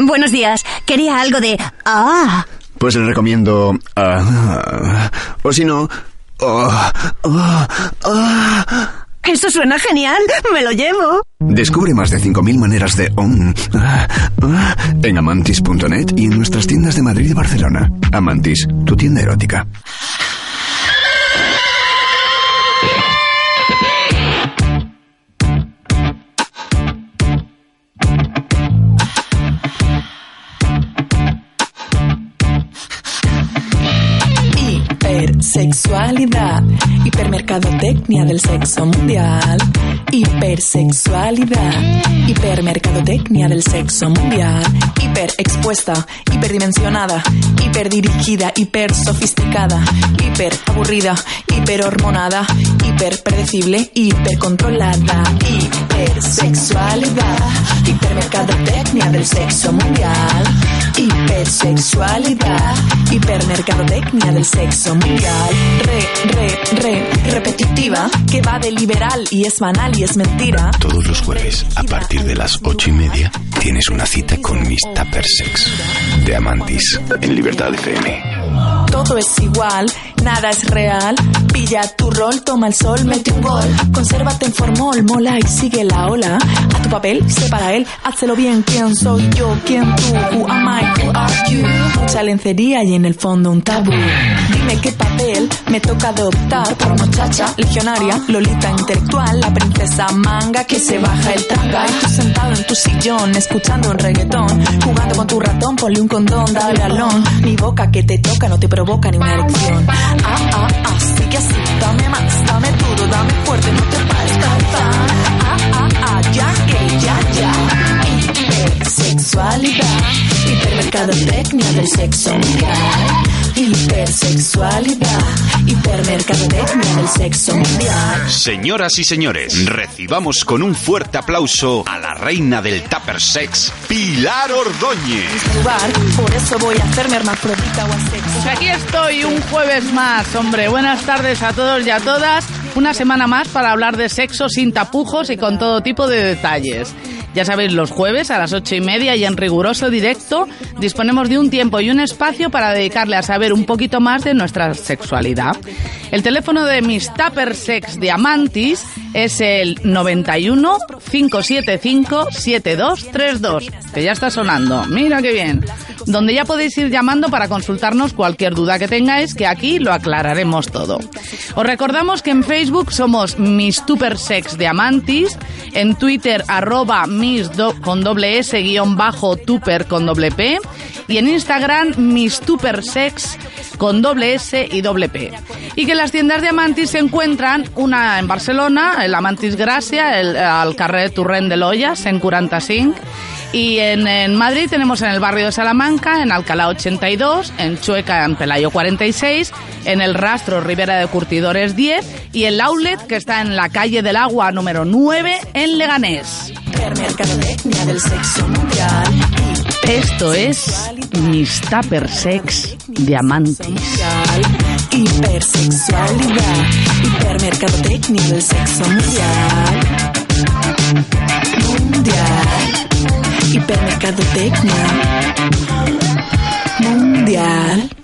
Buenos días. Quería algo de... Ah. Pues le recomiendo... ah, o si no... ah, ah, ah. Eso suena genial. Me lo llevo. Descubre más de 5.000 maneras de... om, ah, ah, en amantis.net y en nuestras tiendas de Madrid y Barcelona. Amantis, tu tienda erótica. Hipersexualidad, hipermercadotecnia del sexo mundial. Hipersexualidad, hipermercadotecnia del sexo mundial. Hiperexpuesta, hiperdimensionada, hiperdirigida, hipersofisticada, hiperaburrida, hiperhormonada, hiperpredecible, hipercontrolada. Hipersexualidad, hipermercadotecnia del sexo mundial. Hipersexualidad, hipermercadotecnia del sexo mundial. Re, re, re, repetitiva, que va de liberal y es banal y es mentira. Todos los jueves, a partir de las ocho y media, tienes una cita con Miss Tupper Sex de Amantis en Libertad FM. Todo es igual, nada es real. Pilla tu rol, toma el sol, mete un gol. Consérvate en formol, mola y sigue la ola. A tu papel, separa él, hazlo bien. ¿Quién soy yo? ¿Quién tú? Who am I? Who are you? Mucha lencería y en el fondo un tabú. Dime qué papel me toca adoptar por muchacha, legionaria, lolita intelectual, la princesa manga que se baja el tanga. Y sentado en tu sillón, escuchando un reggaetón, jugando con tu ratón, ponle un condón, dale alón. Mi boca que te toca no te provoca ni una erección. Ah, ah, ah, sí que así, dame más, dame duro, dame fuerte, no te pares, ta, ta. Ah, ah, ah, ya que, ya, ya. Hipersexualidad, hipermercadotecnia del sexo mundial. Hipersexualidad, hipermercadotecnia del sexo mundial. Señoras y señores, recibamos con un fuerte aplauso a la reina del Tupper Sex, Pilar Ordóñez. Lugar, por eso voy a hacerme hermafrodita o asexual. Pues aquí estoy un jueves más, hombre. Buenas tardes a todos y a todas. Una semana más para hablar de sexo sin tapujos y con todo tipo de detalles. Ya sabéis, los jueves a las ocho y media y en riguroso directo disponemos de un tiempo y un espacio para dedicarle a saber un poquito más de nuestra sexualidad. El teléfono de Miss Tupper Sex Diamantis es el 91 575 7232, que ya está sonando. Mira qué bien. Donde ya podéis ir llamando para consultarnos cualquier duda que tengáis, que aquí lo aclararemos todo. Os recordamos que en Facebook somos Miss Tupper Sex Diamantis, en Twitter arroba Con doble S guion bajo Tupper con doble P y en Instagram Miss Tupper Sex con doble S y doble P. Y que las tiendas de Amantis se encuentran una en Barcelona, el Amantis Gracia, el, al carrer Turren de Loyas, en 45, y en, Madrid tenemos en el barrio de Salamanca, en Alcalá 82, en Chueca, en Pelayo 46, en el Rastro Ribera de Curtidores 10 y el Outlet que está en la calle del Agua número 9 en Leganés. Hipermercadotecnia del sexo mundial. Esto es Miss Tupper Sex Diamantis. mundial. Hipersexualidad, hipermercadotecnia del sexo mundial. Mundial. Hipermercadotecnia. Mundial.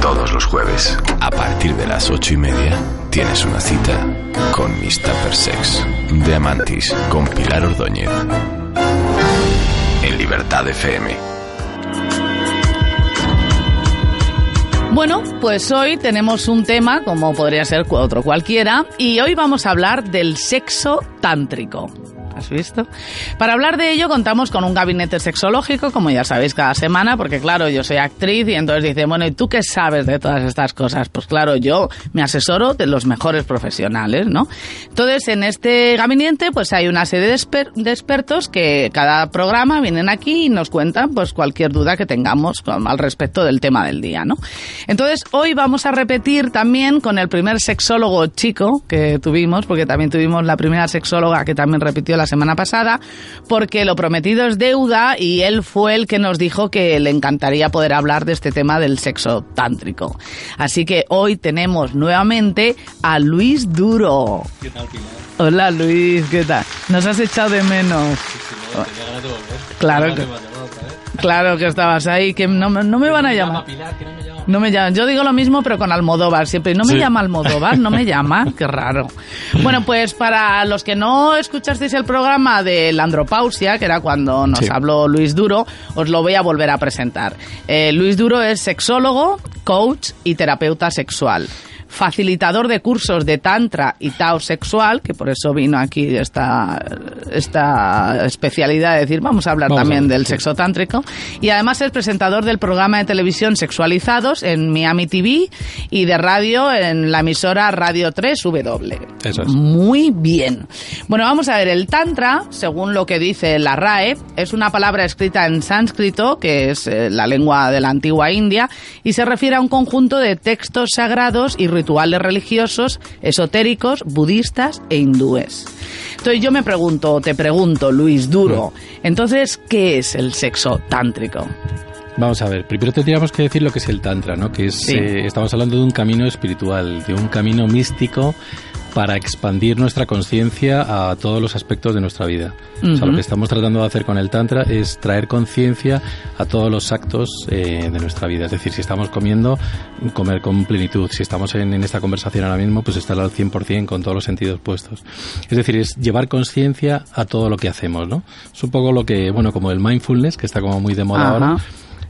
Jueves, a partir de las ocho y media, tienes una cita con Miss Tupper Sex de Amantis con Pilar Ordóñez. En Libertad FM. Bueno, pues hoy tenemos un tema, como podría ser otro cualquiera, y hoy vamos a hablar del sexo tántrico. ¿Has visto? Para hablar de ello contamos con un gabinete sexológico, como ya sabéis cada semana, porque claro, yo soy actriz y entonces dice, bueno, ¿y tú qué sabes de todas estas cosas? Pues claro, yo me asesoro de los mejores profesionales, ¿no? Entonces, en este gabinete pues hay una serie de, exper- de expertos que cada programa vienen aquí y nos cuentan pues cualquier duda que tengamos al respecto del tema del día, ¿no? Entonces, hoy vamos a repetir también con el primer sexólogo chico que tuvimos, porque también tuvimos la primera sexóloga que también repitió la semana pasada, porque lo prometido es deuda y él fue el que nos dijo que le encantaría poder hablar de este tema del sexo tántrico. Así que hoy tenemos nuevamente a Luis Duro. ¿Qué tal, Pilar? Hola Luis, ¿qué tal? Nos has echado de menos. Tenía ganas de volver. Claro que-. Claro que estabas ahí, que no, me- no me van a llama llamar. Pilar, que no me llama. No me llaman. Yo digo lo mismo, pero con Almodóvar siempre. No me Sí. llama Almodóvar, no me llama. Qué raro. Bueno, pues para los que no escuchasteis el programa de la andropausia, que era cuando nos Sí. habló Luis Duro, os lo voy a volver a presentar. Eh, Luis Duro es sexólogo, coach y terapeuta sexual. Facilitador de cursos de Tantra y Tao sexual, que por eso vino aquí esta, esta especialidad de decir, vamos a hablar Vamos a también ver, del sexo tántrico. Y además es presentador del programa de televisión Sexualizados en Miami TV y de radio en la emisora Radio 3W. Eso es. Muy bien. Bueno, vamos a ver, el tantra, según lo que dice la RAE, es una palabra escrita en sánscrito, que es eh, la lengua de la antigua India, y se refiere a un conjunto de textos sagrados y rituales religiosos, esotéricos, budistas e hindúes. Entonces yo me pregunto, te pregunto, Luis Duro, entonces, ¿qué es el sexo tántrico? Vamos a ver, primero tendríamos que decir lo que es el Tantra, ¿no? Que es, Sí. eh, estamos hablando de un camino espiritual, de un camino místico para expandir nuestra conciencia a todos los aspectos de nuestra vida. O sea, lo que estamos tratando de hacer con el Tantra es traer conciencia a todos los actos eh, de nuestra vida. Es decir, si estamos comiendo, comer con plenitud. Si estamos en, en esta conversación ahora mismo, pues estar al 100% con todos los sentidos puestos. Es decir, es llevar conciencia a todo lo que hacemos, ¿no? Es un poco lo que, bueno, como el mindfulness, que está como muy de moda Ajá. ahora.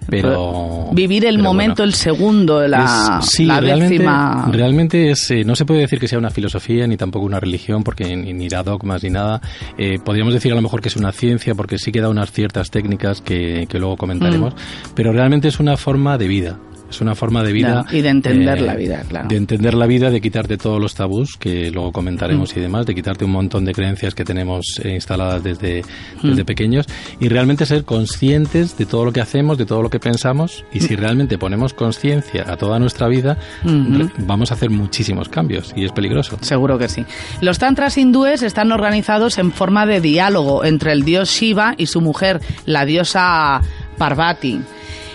Pero Vivir el pero momento, bueno. el segundo, la, Es- sí, la realmente, décima... realmente es, eh, no se puede decir que sea una filosofía ni tampoco una religión, porque ni, ni da dogmas ni nada. Eh, podríamos decir a lo mejor que es una ciencia, porque sí que da unas ciertas técnicas que, que luego comentaremos, Mm. pero realmente es una forma de vida. Es una forma de vida. Ya, y de entender la vida, claro. De entender la vida, de quitarte todos los tabús, que luego Mm. comentaremos y demás, de quitarte un montón de creencias que tenemos eh, instaladas desde, Mm. desde pequeños, y realmente ser conscientes de todo lo que hacemos, de todo lo que pensamos, y si realmente ponemos conciencia a toda nuestra vida, Ujú. re- vamos a hacer muchísimos cambios, y es peligroso. Seguro que sí. Los tantras hindúes están organizados en forma de diálogo entre el dios Shiva y su mujer, la diosa Parvati.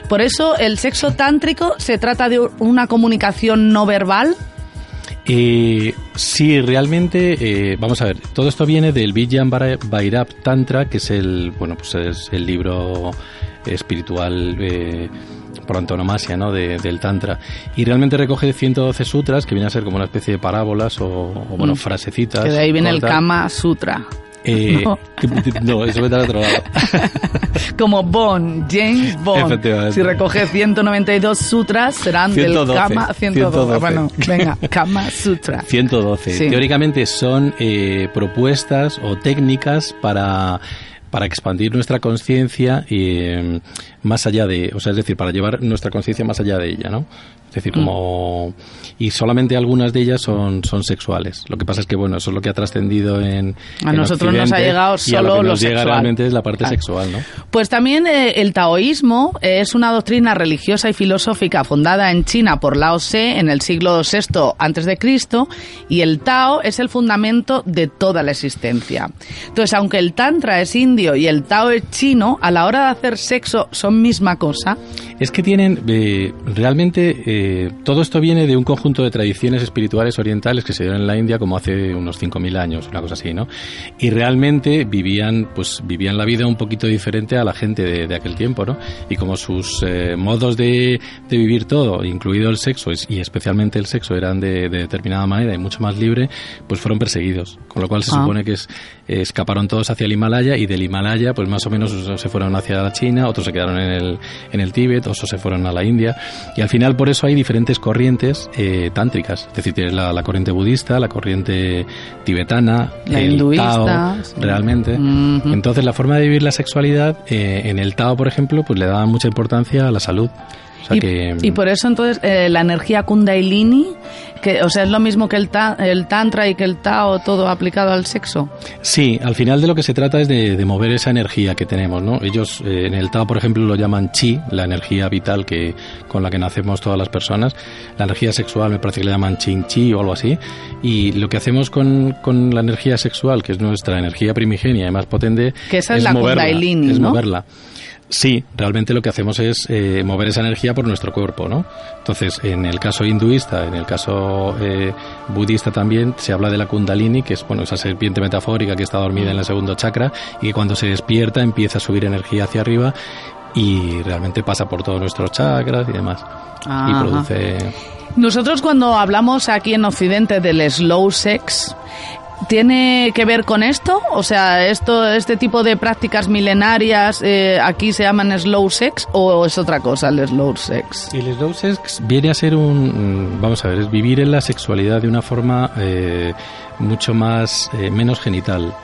Por eso el sexo tántrico se trata de una comunicación no verbal. Eh, sí, realmente, eh, vamos a ver, todo esto viene del Vijjan Bara- Bhairab Tantra, que es el, bueno, pues es el libro espiritual eh, por antonomasia, ¿no? De- del Tantra. Y realmente recoge 112 sutras, que vienen a ser como una especie de parábolas o, o, bueno, Mm. frasecitas. Que de ahí viene el. Kama Sutra. Eh, No. no, eso vete al otro lado. Como Bond, James Bond. Si recoge 192 sutras, serán 112, del Kama 112. 112. Bueno, venga, Kama Sutra. 112. Sí. Teóricamente son eh, propuestas o técnicas para para expandir nuestra conciencia eh, más allá de, o sea, es decir, para llevar nuestra conciencia más allá de ella, ¿no? Es decir, como y solamente algunas de ellas son son sexuales. Lo que pasa es que bueno, eso es lo que ha trascendido en A en nosotros nos ha llegado y a lo solo que lo nos llega sexual. realmente es la parte Claro. sexual, ¿no? Pues también eh, el taoísmo es una doctrina religiosa y filosófica fundada en China por Lao Tse en el siglo VI antes de Cristo y el Tao es el fundamento de toda la existencia. Entonces, aunque el tantra es indio y el Tao es chino, a la hora de hacer sexo son misma cosa. Es que tienen, eh, realmente, eh, todo esto viene de un conjunto de tradiciones espirituales orientales que se dieron en la India como hace unos 5.000 años, una cosa así, ¿no? Y realmente vivían, pues, vivían la vida un poquito diferente a la gente de, de aquel tiempo, ¿no? Y como sus eh, modos de, de vivir todo, incluido el sexo, y especialmente el sexo, eran de, de determinada manera y mucho más libre, pues fueron perseguidos. Con lo cual se Ah. supone que es, eh, escaparon todos hacia el Himalaya y del Himalaya, pues más o menos se fueron hacia la China, otros se quedaron en el, en el Tíbet, otros se fueron a la India. Y al final por eso hay diferentes corrientes eh, tántricas. Es decir, tienes la, la corriente budista, la corriente tibetana, La el hinduista, Tao, sí. realmente. Entonces, la forma de vivir la sexualidad eh, en el Tao, por ejemplo, pues le da mucha importancia a la salud. O sea y, que, y por eso entonces eh, la energía kundalini, que, o sea, es lo mismo que el, ta- el tantra y que el tao, todo aplicado al sexo. Sí, al final de lo que se trata es de, de mover esa energía que tenemos, ¿no? Ellos eh, en el Tao, por ejemplo, lo llaman chi, la energía vital que con la que nacemos todas las personas. La energía sexual me parece que le llaman chin chi o algo así. Y lo que hacemos con, con la energía sexual, que es nuestra energía primigenia y más potente, Que esa es la moverla, kundalini, es ¿no? moverla. Sí, realmente lo que hacemos es eh, mover esa energía por nuestro cuerpo, ¿no? Entonces, en el caso hinduista, en el caso eh, budista también, se habla de la kundalini, que es bueno esa serpiente metafórica que está dormida en el segundo chakra y que cuando se despierta empieza a subir energía hacia arriba y realmente pasa por todos nuestros chakras y demás. Ajá. Y produce... Nosotros cuando hablamos aquí en Occidente del slow sex, ¿tiene que ver con esto? O sea, esto, este tipo de prácticas milenarias eh, aquí se llaman slow sex o es otra cosa el slow sex? El slow sex viene a ser un, mm, vamos a ver, es vivir en la sexualidad de una forma eh, mucho más, eh, menos genital,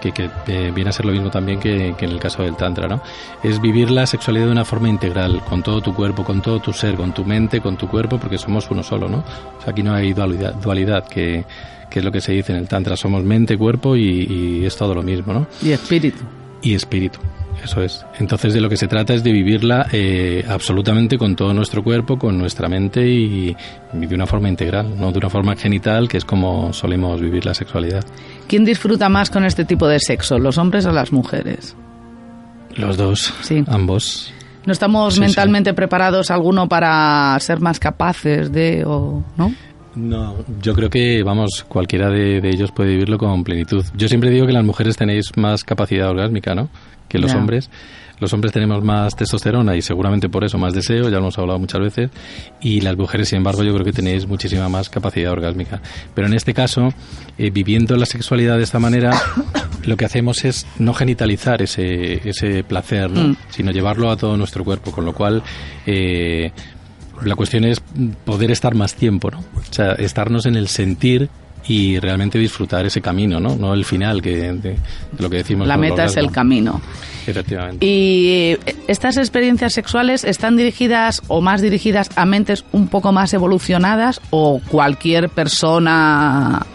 que, que eh, viene a ser lo mismo también que, que en el caso del tantra, ¿no? Es vivir la sexualidad de una forma integral, con todo tu cuerpo, con todo tu ser, con tu mente, con tu cuerpo, porque somos uno solo, ¿no? O sea, aquí no hay dualidad, dualidad que, que es lo que se dice en el tantra, somos mente, cuerpo y, y es todo lo mismo, ¿no? Y espíritu. y espíritu. Eso es. Entonces de lo que se trata es de vivirla eh, absolutamente con todo nuestro cuerpo, con nuestra mente y, y de una forma integral, no de una forma genital, que es como solemos vivir la sexualidad. ¿Quién disfruta más con este tipo de sexo, los hombres o las mujeres? Los dos, Sí. ambos. ¿No estamos Sí, sí. mentalmente preparados alguno para ser más capaces de o no? No, yo creo que, vamos, cualquiera de, de ellos puede vivirlo con plenitud. Yo siempre digo que las mujeres tenéis más capacidad orgásmica, ¿no? Que los hombres. Los hombres tenemos más testosterona y seguramente por eso más deseo, ya lo hemos hablado muchas veces. Y las mujeres, sin embargo, yo creo que tenéis muchísima más capacidad orgásmica. Pero en este caso, eh, viviendo la sexualidad de esta manera, lo que hacemos es no genitalizar ese, ese placer, ¿no? Mm. sino llevarlo a todo nuestro cuerpo. Con lo cual, eh, la cuestión es poder estar más tiempo, ¿no? O sea, estarnos en el sentir y realmente disfrutar ese camino, ¿no? No el final que de, de lo que decimos. La meta es el camino. Efectivamente. ¿Y estas experiencias sexuales están dirigidas o más dirigidas a mentes un poco más evolucionadas o cualquier persona,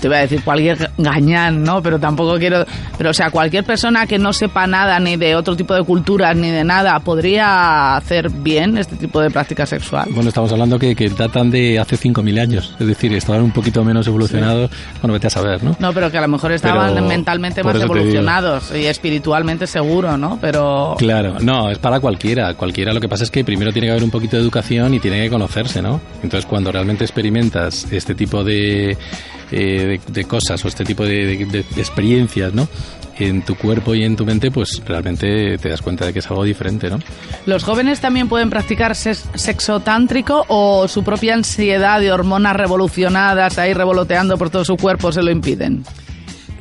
te voy a decir cualquier gañán, ¿no? Pero tampoco quiero, pero o sea, cualquier persona que no sepa nada ni de otro tipo de culturas ni de nada podría hacer bien este tipo de práctica sexual. Bueno, estamos hablando que, que datan de hace 5.000 años, es decir, estaban un poquito menos evolucionados. Bueno, vete a saber, ¿no? No, pero que a lo mejor estaban Pero, mentalmente más evolucionados y espiritualmente seguro, ¿no? Pero Claro, no, es para cualquiera. Cualquiera lo que pasa es que primero tiene que haber un poquito de educación y tiene que conocerse, ¿no? Entonces, cuando realmente experimentas este tipo de, eh, de, de cosas o este tipo de, de- experiencias, ¿no? En tu cuerpo y en tu mente, pues realmente te das cuenta de que es algo diferente, ¿no? ¿Los jóvenes también pueden practicar sexo tántrico o su propia ansiedad de hormonas revolucionadas ahí revoloteando por todo su cuerpo se lo impiden?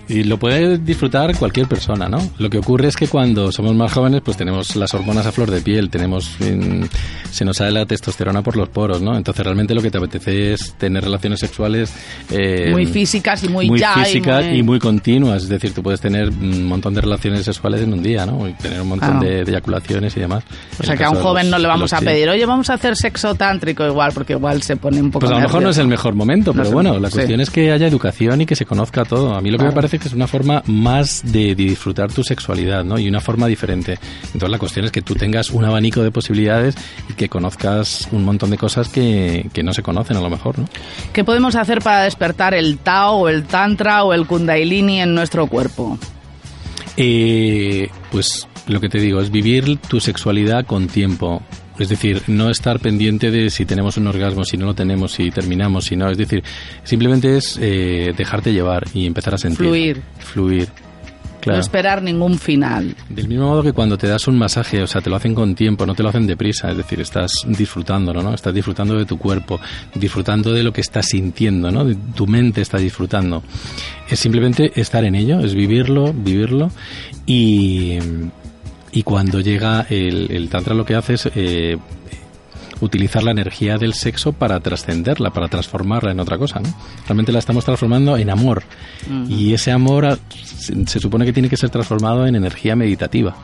Y lo puede disfrutar cualquier persona, ¿no? Lo que ocurre es que cuando somos más jóvenes, pues tenemos las hormonas a flor de piel, tenemos, mm, se nos sale la testosterona por los poros, ¿no? Entonces realmente lo que te apetece es tener relaciones sexuales eh, Muy físicas y muy muy ya y físicas muy- y muy continuas, es decir, tú puedes tener un montón de relaciones sexuales en un día, ¿no? Y tener un montón Claro. de, de eyaculaciones y demás. O sea que a un joven los- no le vamos a pedir, oye, vamos a hacer sexo tántrico igual, porque igual se pone un poco Pues a lo mejor no es el mejor momento, pero bueno, la sí. cuestión es que haya educación y que se conozca todo. A mí lo que Claro. me parece que es una forma más de, de disfrutar tu sexualidad, ¿no? Y una forma diferente. Entonces la cuestión es que tú tengas un abanico de posibilidades y que conozcas un montón de cosas que, que no se conocen a lo mejor, ¿no? ¿Qué podemos hacer para despertar el Tao o el Tantra o el Kundalini en nuestro cuerpo? Eh, pues lo que te digo es vivir tu sexualidad con tiempo. Es decir, no estar pendiente de si tenemos un orgasmo, si no lo tenemos, si terminamos, si no. Es decir, simplemente es eh, dejarte llevar y empezar a sentir. Fluir. Fluir. No esperar ningún final. Del mismo modo que cuando te das un masaje, o sea, te lo hacen con tiempo, no te lo hacen deprisa, es decir, estás disfrutándolo, ¿no? Estás disfrutando de tu cuerpo, disfrutando de lo que estás sintiendo, ¿no? De tu mente está disfrutando. Es simplemente estar en ello, es vivirlo, vivirlo y, y cuando llega el, el tantra lo que hace es eh, utilizar la energía del sexo para trascenderla, para transformarla en otra cosa. ¿no? Realmente la estamos transformando en amor. Y ese amor se, se supone que tiene que ser transformado en energía meditativa.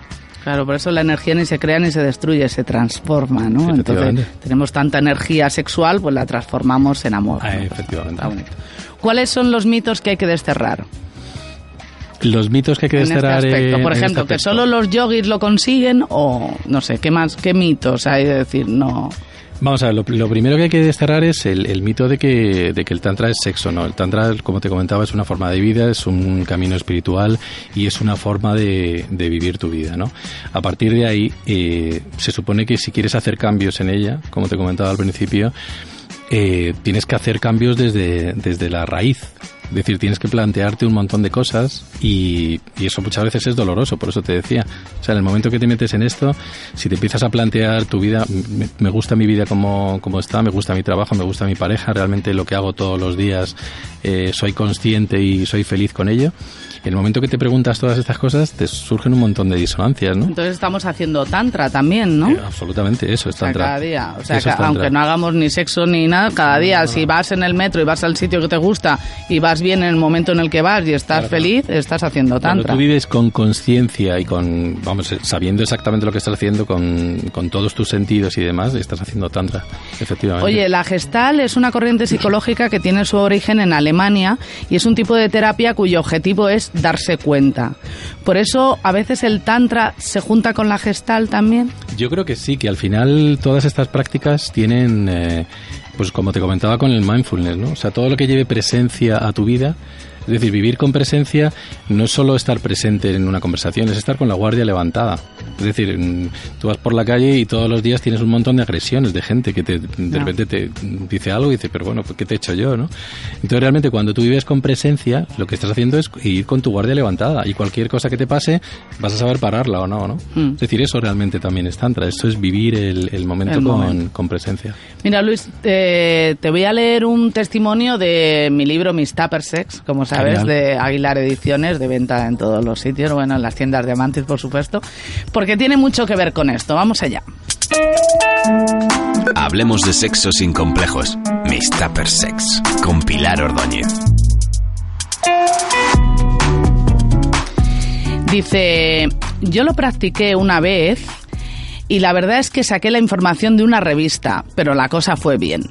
Claro, por eso la energía ni se crea ni se destruye, se transforma, ¿no? Entonces, tenemos tanta energía sexual, pues la transformamos en amor. Ah, ¿no? efectivamente. Bonito. ¿Cuáles son los mitos que hay que desterrar Los mitos que hay que en este desterrar aspecto? en- Por en ejemplo, este que solo los yogis lo consiguen o no sé, ¿qué más? ¿Qué mitos hay de decir no? Vamos a ver, lo, lo primero que hay que desterrar es el, el mito de que, de que el tantra es sexo, ¿no? El tantra, como te comentaba, es una forma de vida, es un camino espiritual y es una forma de, de vivir tu vida, ¿no? A partir de ahí, eh, se supone que si quieres hacer cambios en ella, como te comentaba al principio, eh, tienes que hacer cambios desde, desde la raíz. Es decir, tienes que plantearte un montón de cosas y, y eso muchas veces es doloroso, por eso te decía. O sea, en el momento que te metes en esto, si te empiezas a plantear tu vida, me, me gusta mi vida como, como está, me gusta mi trabajo, me gusta mi pareja, realmente lo que hago todos los días, eh, soy consciente y soy feliz con ello. En el momento que te preguntas todas estas cosas, te surgen un montón de disonancias, ¿no? Entonces estamos haciendo tantra también, ¿no? Eh, absolutamente, eso es O sea, tantra. cada día. O sea, aunque tantra. no hagamos ni sexo ni nada, cada día, si vas en el metro y vas al sitio que te gusta y vas bien en el momento en el que vas y estás Claro, feliz, estás haciendo Cuando tantra. tú vives con conciencia y con, vamos, sabiendo exactamente lo que estás haciendo con, con todos tus sentidos y demás, estás haciendo tantra, efectivamente. Oye, la gestal es una corriente psicológica que tiene su origen en Alemania y es un tipo de terapia cuyo objetivo es darse cuenta. Por eso, a veces el tantra se junta con la gestal también. Yo creo que sí, que al final todas estas prácticas tienen, eh, pues como te comentaba con el mindfulness, ¿no? O sea, todo lo que lleve presencia a tu vida, es decir, vivir con presencia no es solo estar presente en una conversación, es estar con la guardia levantada. Es decir, mm, tú vas por la calle y todos los días tienes un montón de agresiones de gente que te, de Ya. repente te dice algo y dice, pero bueno, pues, ¿qué te he hecho yo, no? Entonces realmente cuando tú vives con presencia, lo que estás haciendo es ir con tu guardia levantada y cualquier cosa que te pase vas a saber pararla o no, ¿no? Mm. Es decir, eso realmente también es tantra, eso es vivir el, el momento, El con, momento. con presencia. Mira, Luis, eh, te voy a leer un testimonio de mi libro Mis Tupper Sex, como sabes, Genial. de Aguilar Ediciones, de venta en todos los sitios, bueno, en las tiendas de Amantis, por supuesto, porque tiene mucho que ver con esto. Vamos allá. Hablemos de sexo sin complejos. Miss Tupper Sex. Con Pilar Ordóñez. Dice, yo lo practiqué una vez y la verdad es que saqué la información de una revista, pero la cosa fue bien.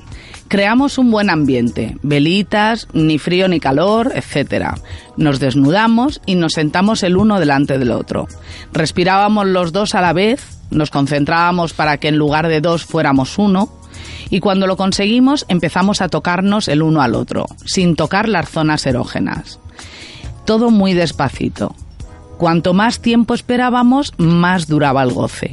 Creamos un buen ambiente, velitas, ni frío ni calor, etc. Nos desnudamos y nos sentamos el uno delante del otro. Respirábamos los dos a la vez, nos concentrábamos para que en lugar de dos fuéramos uno, y cuando lo conseguimos empezamos a tocarnos el uno al otro, sin tocar las zonas erógenas. Todo muy despacito. Cuanto más tiempo esperábamos, más duraba el goce.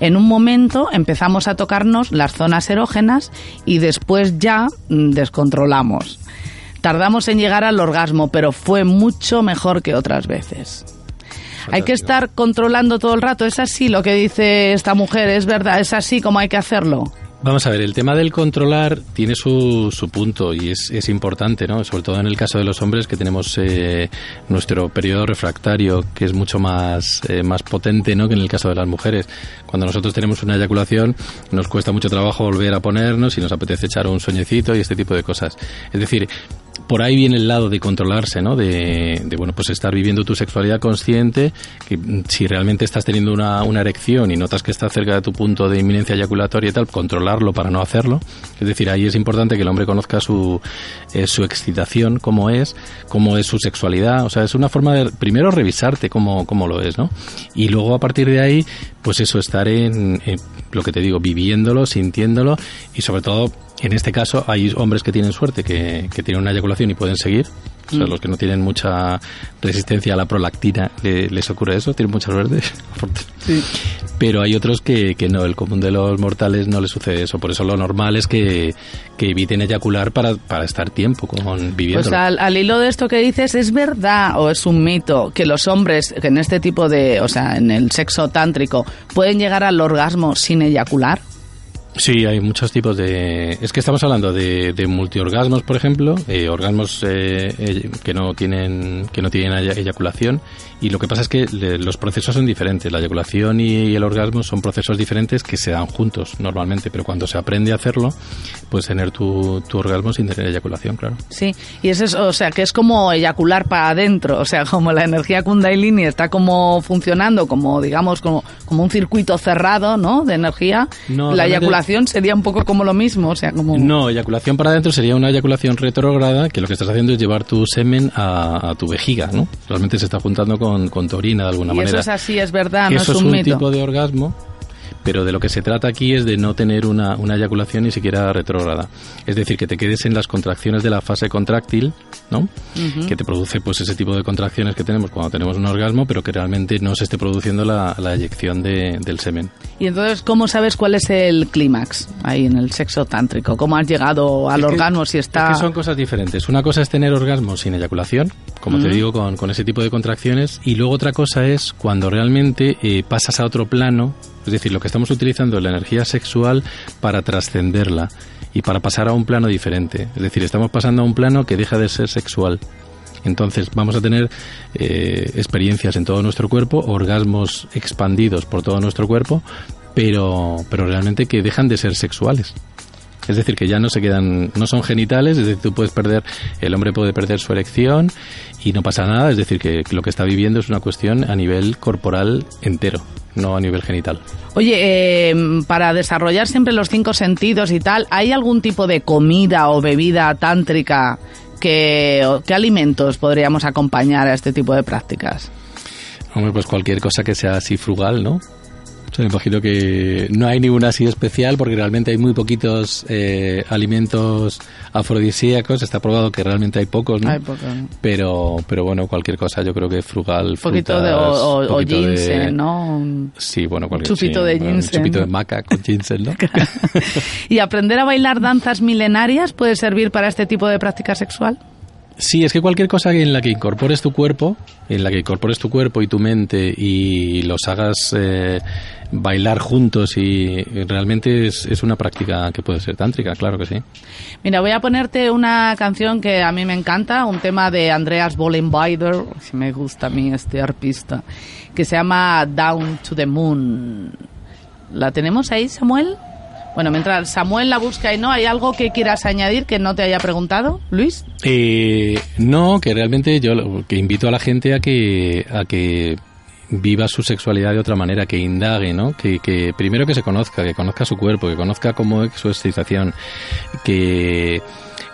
En un momento empezamos a tocarnos las zonas erógenas y después ya mm, descontrolamos. Tardamos en llegar al orgasmo, pero fue mucho mejor que otras veces. Hay que estar controlando todo el rato. ¿Es así lo que dice esta mujer? ¿Es verdad? ¿Es así como hay que hacerlo? Vamos a ver, el tema del controlar tiene su, su punto y es, es importante, ¿no? Sobre todo en el caso de los hombres que tenemos eh, nuestro periodo refractario que es mucho más, eh, más potente, ¿no? Que en el caso de las mujeres. Cuando nosotros tenemos una eyaculación nos cuesta mucho trabajo volver a ponernos y nos apetece echar un sueñecito y este tipo de cosas. Es decir, por ahí viene el lado de controlarse, ¿no? De, de, bueno, pues estar viviendo tu sexualidad consciente, que si realmente estás teniendo una, una erección y notas que está cerca de tu punto de inminencia eyaculatoria y tal, controlarlo para no hacerlo. Es decir, ahí es importante que el hombre conozca su, eh, su excitación, cómo es, cómo es su sexualidad. O sea, es una forma de primero revisarte cómo, cómo lo es, ¿no? Y luego a partir de ahí, pues eso, estar en, en lo que te digo, viviéndolo, sintiéndolo y sobre todo en este caso hay hombres que tienen suerte, que, que tienen una eyaculación y pueden seguir. O sea, Mm. los que no tienen mucha resistencia a la prolactina le- les ocurre eso, tienen mucha suerte. Pero hay otros que, que no, el común de los mortales no les sucede eso. Por eso lo normal es que, que eviten eyacular para, para estar tiempo con viviendo. Pues al, al hilo de esto que dices, ¿es verdad o es un mito que los hombres que en este tipo de, o sea, en el sexo tántrico, pueden llegar al orgasmo sin eyacular? Sí, hay muchos tipos de... Es que estamos hablando de, de multiorgasmos, por ejemplo, eh, orgasmos eh, eh, que no tienen que no tienen eyaculación y lo que pasa es que los procesos son diferentes. La eyaculación y el orgasmo son procesos diferentes que se dan juntos normalmente, pero cuando se aprende a hacerlo, puedes tener tu, tu orgasmo sin tener eyaculación, claro. Sí, y es eso, o sea, que es como eyacular para adentro, o sea, como la energía Kundalini está como funcionando, como digamos, como, como un circuito cerrado, ¿no? De energía, la eyaculación sería un poco como lo mismo, o sea, como... No, eyaculación para adentro sería una eyaculación retrógrada, que lo que estás haciendo es llevar tu semen a, tu vejiga, ¿no? Realmente se está juntando con, con tu orina de alguna y manera. Eso es así, es verdad, no eso es un, un tipo de orgasmo pero de lo que se trata aquí es de no tener una, una eyaculación ni siquiera retrógrada. Es decir, que te quedes en las contracciones de la fase contráctil, ¿no? Que te produce pues ese tipo de contracciones que tenemos cuando tenemos un orgasmo, pero que realmente no se esté produciendo la, la eyección de, del semen. Y entonces, ¿cómo sabes cuál es el clímax ahí en el sexo tántrico? ¿Cómo has llegado al orgasmo si está...? Es que son cosas diferentes. Una cosa es tener orgasmo sin eyaculación, como te digo, con, con, ese tipo de contracciones, y luego otra cosa es cuando realmente eh, pasas a otro plano es decir, lo que estamos utilizando es la energía sexual para trascenderla y para pasar a un plano diferente. Es decir, estamos pasando a un plano que deja de ser sexual. Entonces vamos a tener eh, experiencias en todo nuestro cuerpo, orgasmos expandidos por todo nuestro cuerpo, pero, pero realmente que dejan de ser sexuales. Es decir, que ya no se quedan, no son genitales, es decir, tú puedes perder, el hombre puede perder su erección y no pasa nada, es decir, que lo que está viviendo es una cuestión a nivel corporal entero no a nivel genital. Oye, em, para desarrollar siempre los cinco sentidos y tal, ¿hay algún tipo de comida o bebida tántrica que, qué alimentos podríamos acompañar a este tipo de prácticas? Hombre, pues cualquier cosa que sea así frugal, ¿no? Me imagino que no hay ninguna así especial porque realmente hay muy poquitos eh, alimentos afrodisíacos. Está probado que realmente hay pocos, ¿no? Hay pocos. Pero, pero bueno, cualquier cosa yo creo que frugal, Un poquito de, o, ginseng, ¿no? Sí, bueno, cualquier chupito de ginseng. Un chupito de maca con ginseng, ¿no? ¿Y aprender a bailar danzas milenarias puede servir para este tipo de práctica sexual? Sí, es que cualquier cosa en la que incorpores tu cuerpo, en la que incorpores tu cuerpo y tu mente y los hagas eh, bailar juntos y realmente es, una práctica que puede ser tántrica, claro que sí. Mira, voy a ponerte una canción que a mí me encanta, un tema de Andreas Bollenbider, si me gusta a mí este artista, que se llama Down to the Moon. ¿La tenemos ahí, Samuel? Bueno, mientras Samuel la busca y no, ¿hay algo que quieras añadir que no te haya preguntado, Luis? Eh, no, que realmente yo que invito a la gente a que, a que viva su sexualidad de otra manera, que indague, ¿no? Que, que primero que se conozca, que conozca su cuerpo, que conozca cómo es su excitación, que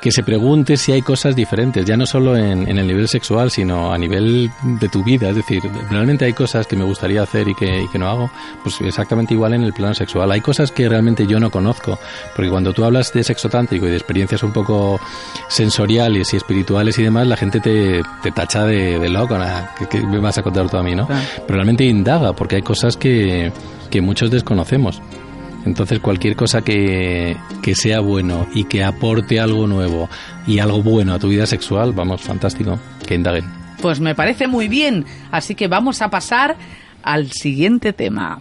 que se pregunte si hay cosas diferentes, ya no solo en, el nivel sexual, sino a nivel de tu vida. Es decir, realmente hay cosas que me gustaría hacer y que, y que no hago, pues exactamente igual en el plano sexual. Hay cosas que realmente yo no conozco, porque cuando tú hablas de sexo tántrico y de experiencias un poco sensoriales y espirituales y demás, la gente te, te tacha de, loco, ¿qué, me vas a contar tú a mí, no? Pero realmente indaga, porque hay cosas que, que muchos desconocemos. Entonces cualquier cosa que, que, sea bueno y que aporte algo nuevo y algo bueno a tu vida sexual, vamos, fantástico, que indaguen. Pues me parece muy bien, así que vamos a pasar al siguiente tema.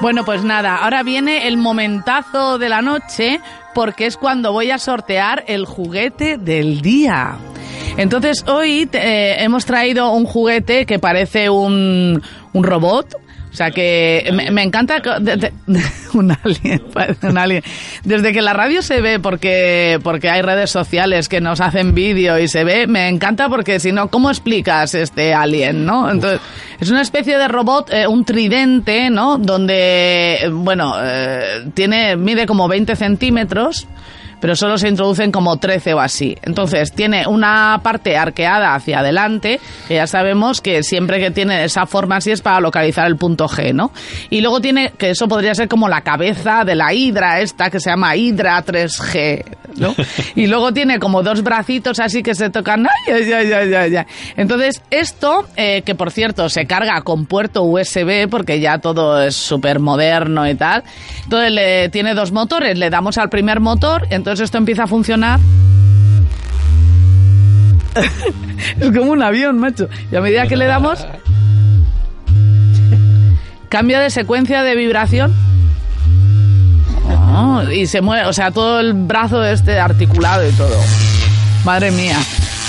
Bueno, pues nada, ahora viene el momentazo de la noche porque es cuando voy a sortear el juguete del día. Entonces hoy eh, hemos traído un juguete que parece un, robot, sea que me, encanta un, alien, un alien. Desde que la radio se ve, porque, porque hay redes sociales que nos hacen vídeo y se ve, me encanta porque si no, ¿cómo explicas este alien, no? Entonces, es una especie de robot, eh, un tridente, ¿no? Donde, bueno, eh, tiene, mide como 20 centímetros pero solo se introducen como 13 o así. Entonces, tiene una parte arqueada hacia adelante, que ya sabemos que siempre que tiene esa forma así es para localizar el punto G, ¿no? Y luego tiene, que eso podría ser como la cabeza de la hidra esta, que se llama hidra 3G, ¿no? Y luego tiene como dos bracitos así que se tocan. Ay, ay, ay, ay, ay. Entonces, esto, eh, que por cierto se carga con puerto USB porque ya todo es súper moderno y tal. Entonces, le, tiene dos motores. Le damos al primer motor, entonces esto empieza a funcionar. es como un avión, macho. Y a medida que le damos, cambia de secuencia de vibración. Ah, y se mueve, o sea, todo el brazo este articulado y todo. Madre mía.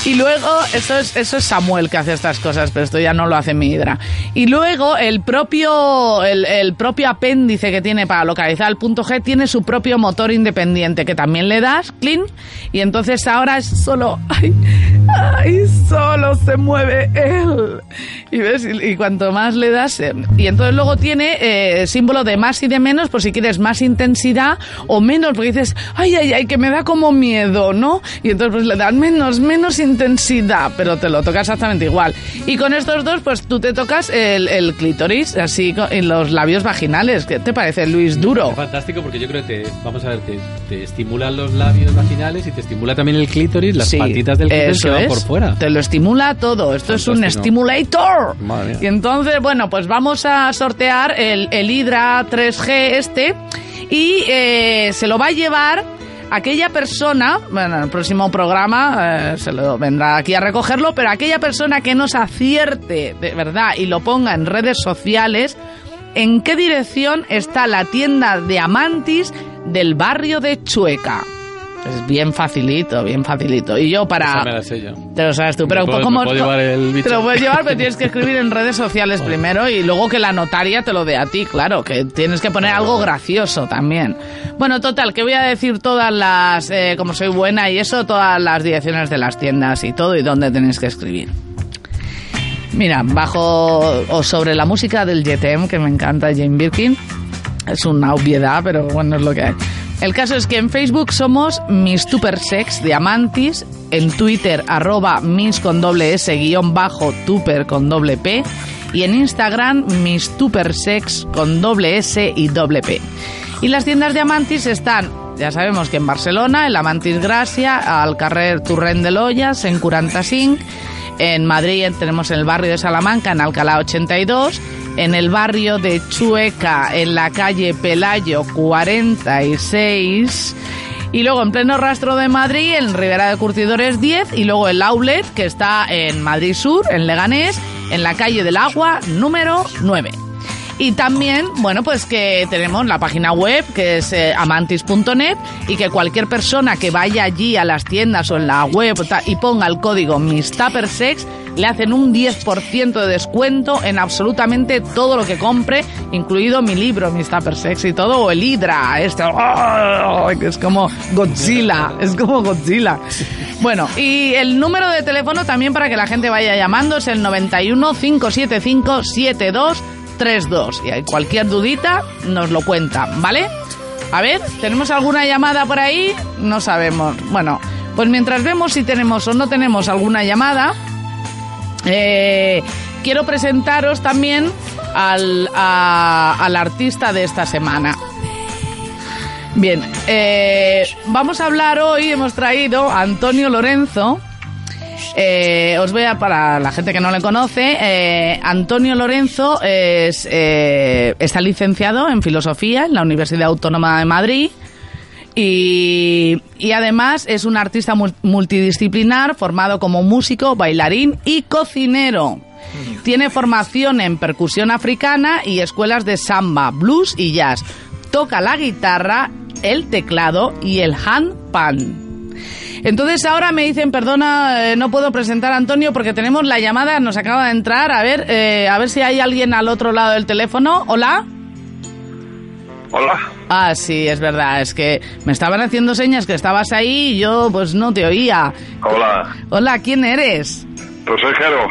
Y luego, eso es, eso es Samuel que hace estas cosas, pero esto ya no lo hace mi hidra. Y luego, el propio, el, el propio apéndice que tiene para localizar el punto G tiene su propio motor independiente, que también le das, clean, y entonces ahora es solo, ay, ay, solo se mueve él. Y ves, y, y cuanto más le das, eh, y entonces luego tiene eh, símbolo de más y de menos, por si quieres más intensidad o menos, porque dices, ay, ay, ay, que me da como miedo, ¿no? Y entonces pues le das menos, menos intensidad, pero te lo toca exactamente igual. Y con estos dos, pues tú te tocas el, el clítoris, así, en los labios vaginales. ¿Qué te parece, Luis? Duro. Es fantástico porque yo creo que te, vamos a ver, te, te estimulan los labios vaginales y te estimula también el clítoris, las Sí, patitas del clítoris que van por fuera. Te lo estimula todo. Esto es un Fantástico. stimulator. Madre mía. Y entonces, bueno, pues vamos a sortear el, el Hydra 3G este y eh, se lo va a llevar aquella persona, bueno, en el próximo programa eh, se lo vendrá aquí a recogerlo, pero aquella persona que nos acierte de verdad y lo ponga en redes sociales, ¿en qué dirección está la tienda de Amantis del barrio de Chueca? Es bien facilito, bien facilito. Y yo para... Me la sé yo. Te lo sabes tú, pero ¿Me puedo- ¿cómo me puedo llevar el bicho? Te lo puedes llevar, pero tienes que escribir en redes sociales primero y luego que la notaria te lo dé a ti, claro, que tienes que poner algo gracioso también. Bueno, total, que voy a decir todas las, eh, como soy buena y eso, todas las direcciones de las tiendas y todo y dónde tenéis que escribir. Mira, bajo o sobre la música del JTM, que me encanta Jane Birkin. Es una obviedad, pero bueno, es lo que hay. El caso es que en Facebook somos Miss Sex de Amantis, en Twitter arroba con y en Instagram Miss Sex con doble S y doble P. Y las tiendas de Amantis están, ya sabemos que en Barcelona, en la Gracia, al carrer Turren de Loyas, en 45, en Madrid tenemos en el barrio de Salamanca, en Alcalá 82. En el barrio de Chueca, en la calle Pelayo 46. Y luego en pleno rastro de Madrid, en Ribera de Curtidores 10. Y luego el outlet, que está en Madrid Sur, en Leganés, en la calle del Agua número 9. Y también, bueno, pues que tenemos la página web que es eh, amantis.net y que cualquier persona que vaya allí a las tiendas o en la web y ponga el código MISTAPERSEX le hacen un 10% de descuento en absolutamente todo lo que compre, incluido mi libro MISTAPERSEX y todo, o el Hydra, este, es como Godzilla, es como Godzilla. Bueno, y el número de teléfono también para que la gente vaya llamando es el 91 575 72 32 y hay cualquier dudita nos lo cuentan, ¿vale? A ver, ¿tenemos alguna llamada por ahí? No sabemos. Bueno, pues mientras vemos si tenemos o no tenemos alguna llamada, eh, quiero presentaros también al, al artista de esta semana. Bien, eh, vamos a hablar hoy, hemos traído a Antonio Lorenzo. Eh, os voy a, para la gente que no le conoce, eh, Antonio Lorenzo eh, está licenciado en Filosofía en la Universidad Autónoma de Madrid y, y además es un artista mul- multidisciplinar formado como músico, bailarín y cocinero. Tiene formación en percusión africana y escuelas de samba, blues y jazz. Toca la guitarra, el teclado y el handpan. Entonces ahora me dicen, perdona, eh, no puedo presentar a Antonio porque tenemos la llamada, nos acaba de entrar. A ver, eh, a ver si hay alguien al otro lado del teléfono. Hola. Hola. Ah, sí, es verdad, es que me estaban haciendo señas que estabas ahí y yo pues no te oía. Hola. Hola, ¿quién eres? Pues soy Jero.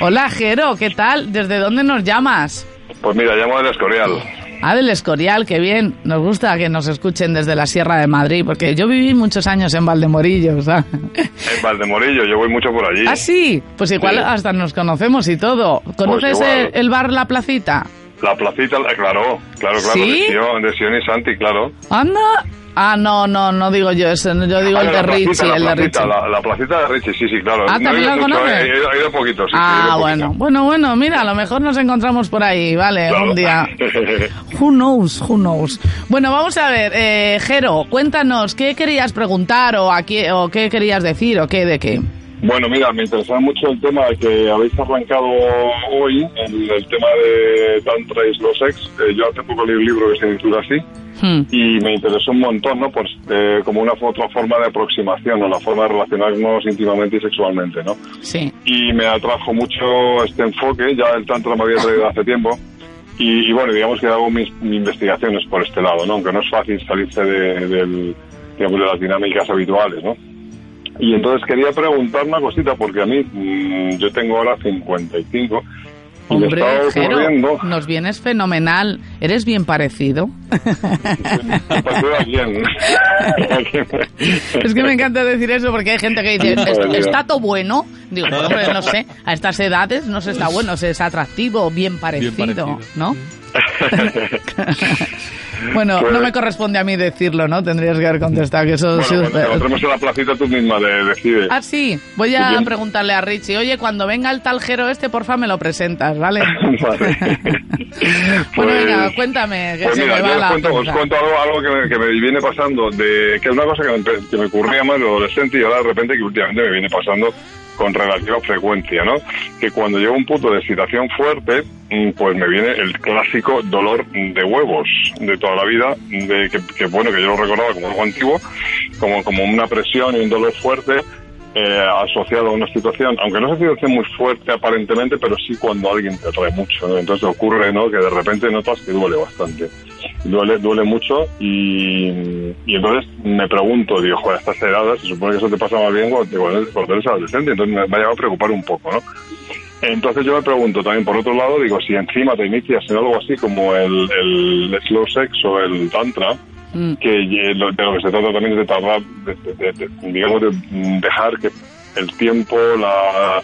Hola, Jero, ¿qué tal? ¿Desde dónde nos llamas? Pues mira, llamo del Escorial. Ah, del Escorial, qué bien. Nos gusta que nos escuchen desde la Sierra de Madrid, porque yo viví muchos años en Valdemorillo, ¿sabes? En Valdemorillo, yo voy mucho por allí. Ah, sí, pues igual Sí. hasta nos conocemos y todo. ¿Conoces igual. el, el bar La Placita? La placita, eh, claro, claro, claro, ¿Sí? de Sion, de Sion y Santi, claro. Anda. Ah, no, no, no digo yo ese, yo digo Ah, el de placita, Richie, la el de placita, Richie. La, la placita de Richie, sí, sí, claro. Ah, No ¿también la mucho, conoces? eh, He, ido, he ido poquito, sí. sí, Ah, ido bueno, poquito. bueno, bueno, mira, a lo mejor nos encontramos por ahí, vale, Claro. un día. Who knows, who knows. Bueno, vamos a ver, eh, Jero, cuéntanos, ¿qué querías preguntar o, a qué, o qué querías decir o qué de qué? Bueno, mira, me interesaba mucho el tema que habéis arrancado hoy, el, el tema de Tantra y Slow Sex. Eh, yo hace poco leí un libro que se titula así Hmm. y me interesó un montón, ¿no? Pues eh, como una otra forma de aproximación o la forma de relacionarnos íntimamente y sexualmente, ¿no? Sí. Y me atrajo mucho este enfoque, ya el Tantra me había traído hace tiempo. Y, y bueno, digamos que hago mis, mis investigaciones por este lado, ¿no? Aunque no es fácil salirse de, del, digamos, de las dinámicas habituales, ¿no? Y entonces quería preguntar una cosita, porque a mí, mm, yo tengo ahora 55, y me Hombre, estaba Jero, nos vienes fenomenal. ¿Eres bien parecido? me bien. Es que me encanta decir eso porque hay gente que dice, "¿Est- ¿está todo bueno? Digo, hombre, no sé, a estas edades no se está bueno, se es atractivo, bien parecido, parecido. ¿no? bueno, Pues- no me corresponde a mí decirlo, ¿no? Tendrías que haber contestado que eso... Bueno, sí- cuando encontremos en la placita tú misma de, decide. Ah, sí, voy a preguntarle a Richie, oye, cuando venga el tal Jero este, porfa, me lo presentas, ¿vale? Vale. Bueno, Pues- venga, cuéntame, que Pues se mira, me yo va os la cuento, os cuento algo, algo que, me, que me viene pasando, de, que es una cosa que me, que me ocurría más de adolescente y ahora de repente que últimamente me viene pasando con relativa frecuencia, ¿no? Que cuando llego un punto de excitación fuerte, mm, pues me viene el clásico dolor de huevos de toda la vida, de que, que, bueno, que yo lo recordaba como algo antiguo, como, como una presión y un dolor fuerte, eh, asociado a una situación, aunque no es una situación muy fuerte aparentemente, pero sí cuando alguien te atrae mucho, ¿no? Entonces ocurre, ¿no? Que de repente notas que duele bastante. Duele, duele mucho y, entonces me pregunto, digo, joder, estas edades se supone que eso te pasa más bien cuando, cuando eres adolescente, entonces me, me ha llegado a preocupar un poco, ¿no? Entonces yo me pregunto también, por otro lado, digo, si encima te inicias en algo así como el, el slow sex o el tantra, Mm. que eh, de lo que se trata también es de tardar, de, digamos, de mm, dejar que el tiempo, la,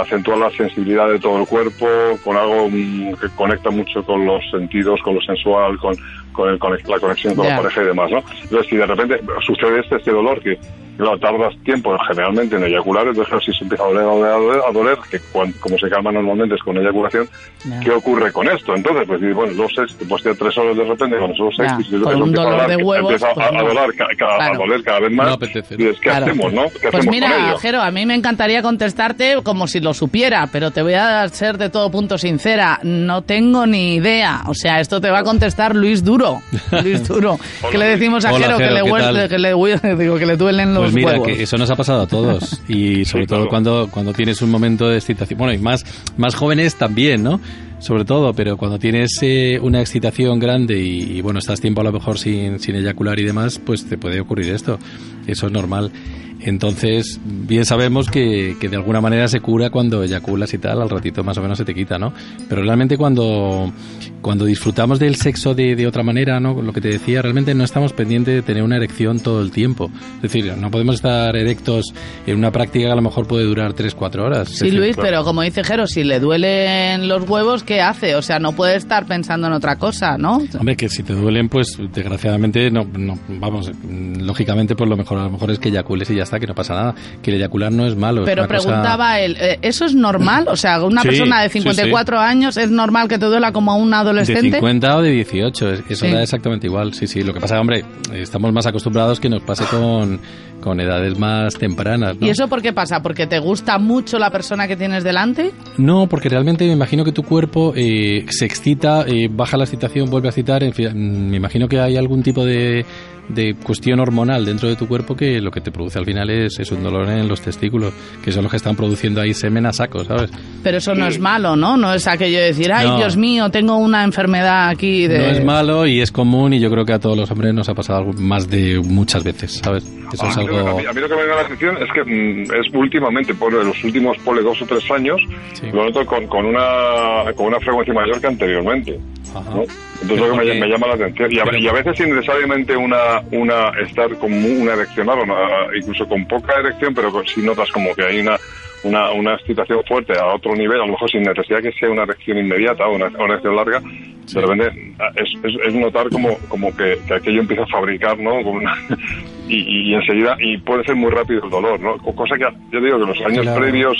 acentuar la sensibilidad de todo el cuerpo, con algo mm, que conecta mucho con los sentidos, con lo sensual, con, con el la conexión con Ya. la pareja y demás, ¿no? Entonces, si de repente sucede este, este dolor que, claro, tardas tiempo generalmente en eyacular, entonces claro, si se empieza a doler, a doler, a doler, a doler, que cuan- como se calma normalmente es con eyaculación, Ya. ¿qué ocurre con esto? Entonces, pues, bueno, los sex, pues ya tres horas de repente con esos sex, Ya, y si con un empieza a dolor doler, de huevos, empieza pues a, a ca- ca- a Claro. doler cada vez más, No apetece, y dices, ¿qué Claro. hacemos, no? ¿Qué Pues hacemos mira? Jero, a mí me encantaría contestarte como si lo supiera, pero te voy a ser de todo punto sincera. No tengo ni idea. O sea, esto te va a contestar Luis Duro. Luis Duro. ¿Qué le decimos a Jero? que, le que le digo, que le duelen los Pues mira, huevos. que eso nos ha pasado a todos y sobre Sí, todo claro. cuando, cuando tienes un momento de excitación, bueno, y más, más jóvenes también, ¿no? Sobre todo, pero cuando tienes eh, una excitación grande y, y, bueno, estás tiempo a lo mejor sin, sin eyacular y demás, pues te puede ocurrir esto. Eso es normal. Entonces, bien sabemos que, que de alguna manera se cura cuando eyaculas y tal, al ratito más o menos se te quita, ¿no? Pero realmente cuando, cuando disfrutamos del sexo de, de otra manera, ¿no? Lo que te decía, realmente no estamos pendientes de tener una erección todo el tiempo. Es decir, no podemos estar erectos en una práctica que a lo mejor puede durar 3-4 horas. Sí, decir, Luis, pero como dice Jero, si le duelen los huevos, ¿qué hace? O sea, no puede estar pensando en otra cosa, ¿no? Hombre, que si te duelen, pues desgraciadamente no, no vamos, lógicamente pues lo mejor a lo mejor es que eyacules y ya está, que no pasa nada, que el eyacular no es malo. es Pero cosa- preguntaba él, eh, ¿eso es normal? O sea, una Sí, persona de sí, 54 años, ¿es normal que te duela como a un de adolescente? 50 o de 18, es- eso Sí. da exactamente igual, sí, sí. Lo que pasa, hombre, estamos más acostumbrados que nos pase con, con edades más tempranas, ¿no? ¿Y eso por qué pasa? ¿Porque te gusta mucho la persona que tienes delante? No, porque realmente me imagino que tu cuerpo eh, se excita, eh, baja la excitación, vuelve a excitar. En fin, mm, me imagino que hay algún tipo de, de cuestión hormonal dentro de tu cuerpo que lo que te produce al final es, es un dolor en los testículos, que son los que están produciendo ahí semen a saco, ¿sabes? Pero eso no es malo, ¿no? No es aquello de decir, ay, No. Dios mío, tengo una enfermedad aquí de... No es malo y es común y yo creo que a todos los hombres nos ha pasado algo más de muchas veces, ¿sabes? Eso a, es mí, lo que- algo... a mí- a mí lo que me llama la atención es que mm, es últimamente, por los últimos pole dos o tres años, Sí. lo noto con, con, una, con una frecuencia mayor que anteriormente. Ajá. ¿no? Entonces lo que me, me llama la atención. Y a, pero- y a veces sin necesariamente una, una estar con una erección, o incluso con poca erección, pero si notas como que hay una una, una excitación fuerte a otro nivel, a lo mejor sin necesidad que sea una reacción inmediata o una, una reacción larga, de repente es, es, es notar como, como que, que aquello empieza a fabricar, ¿no? Como una- y, y enseguida, y puede ser muy rápido el dolor, ¿no? Co- Cosa que yo digo que los años Claro. previos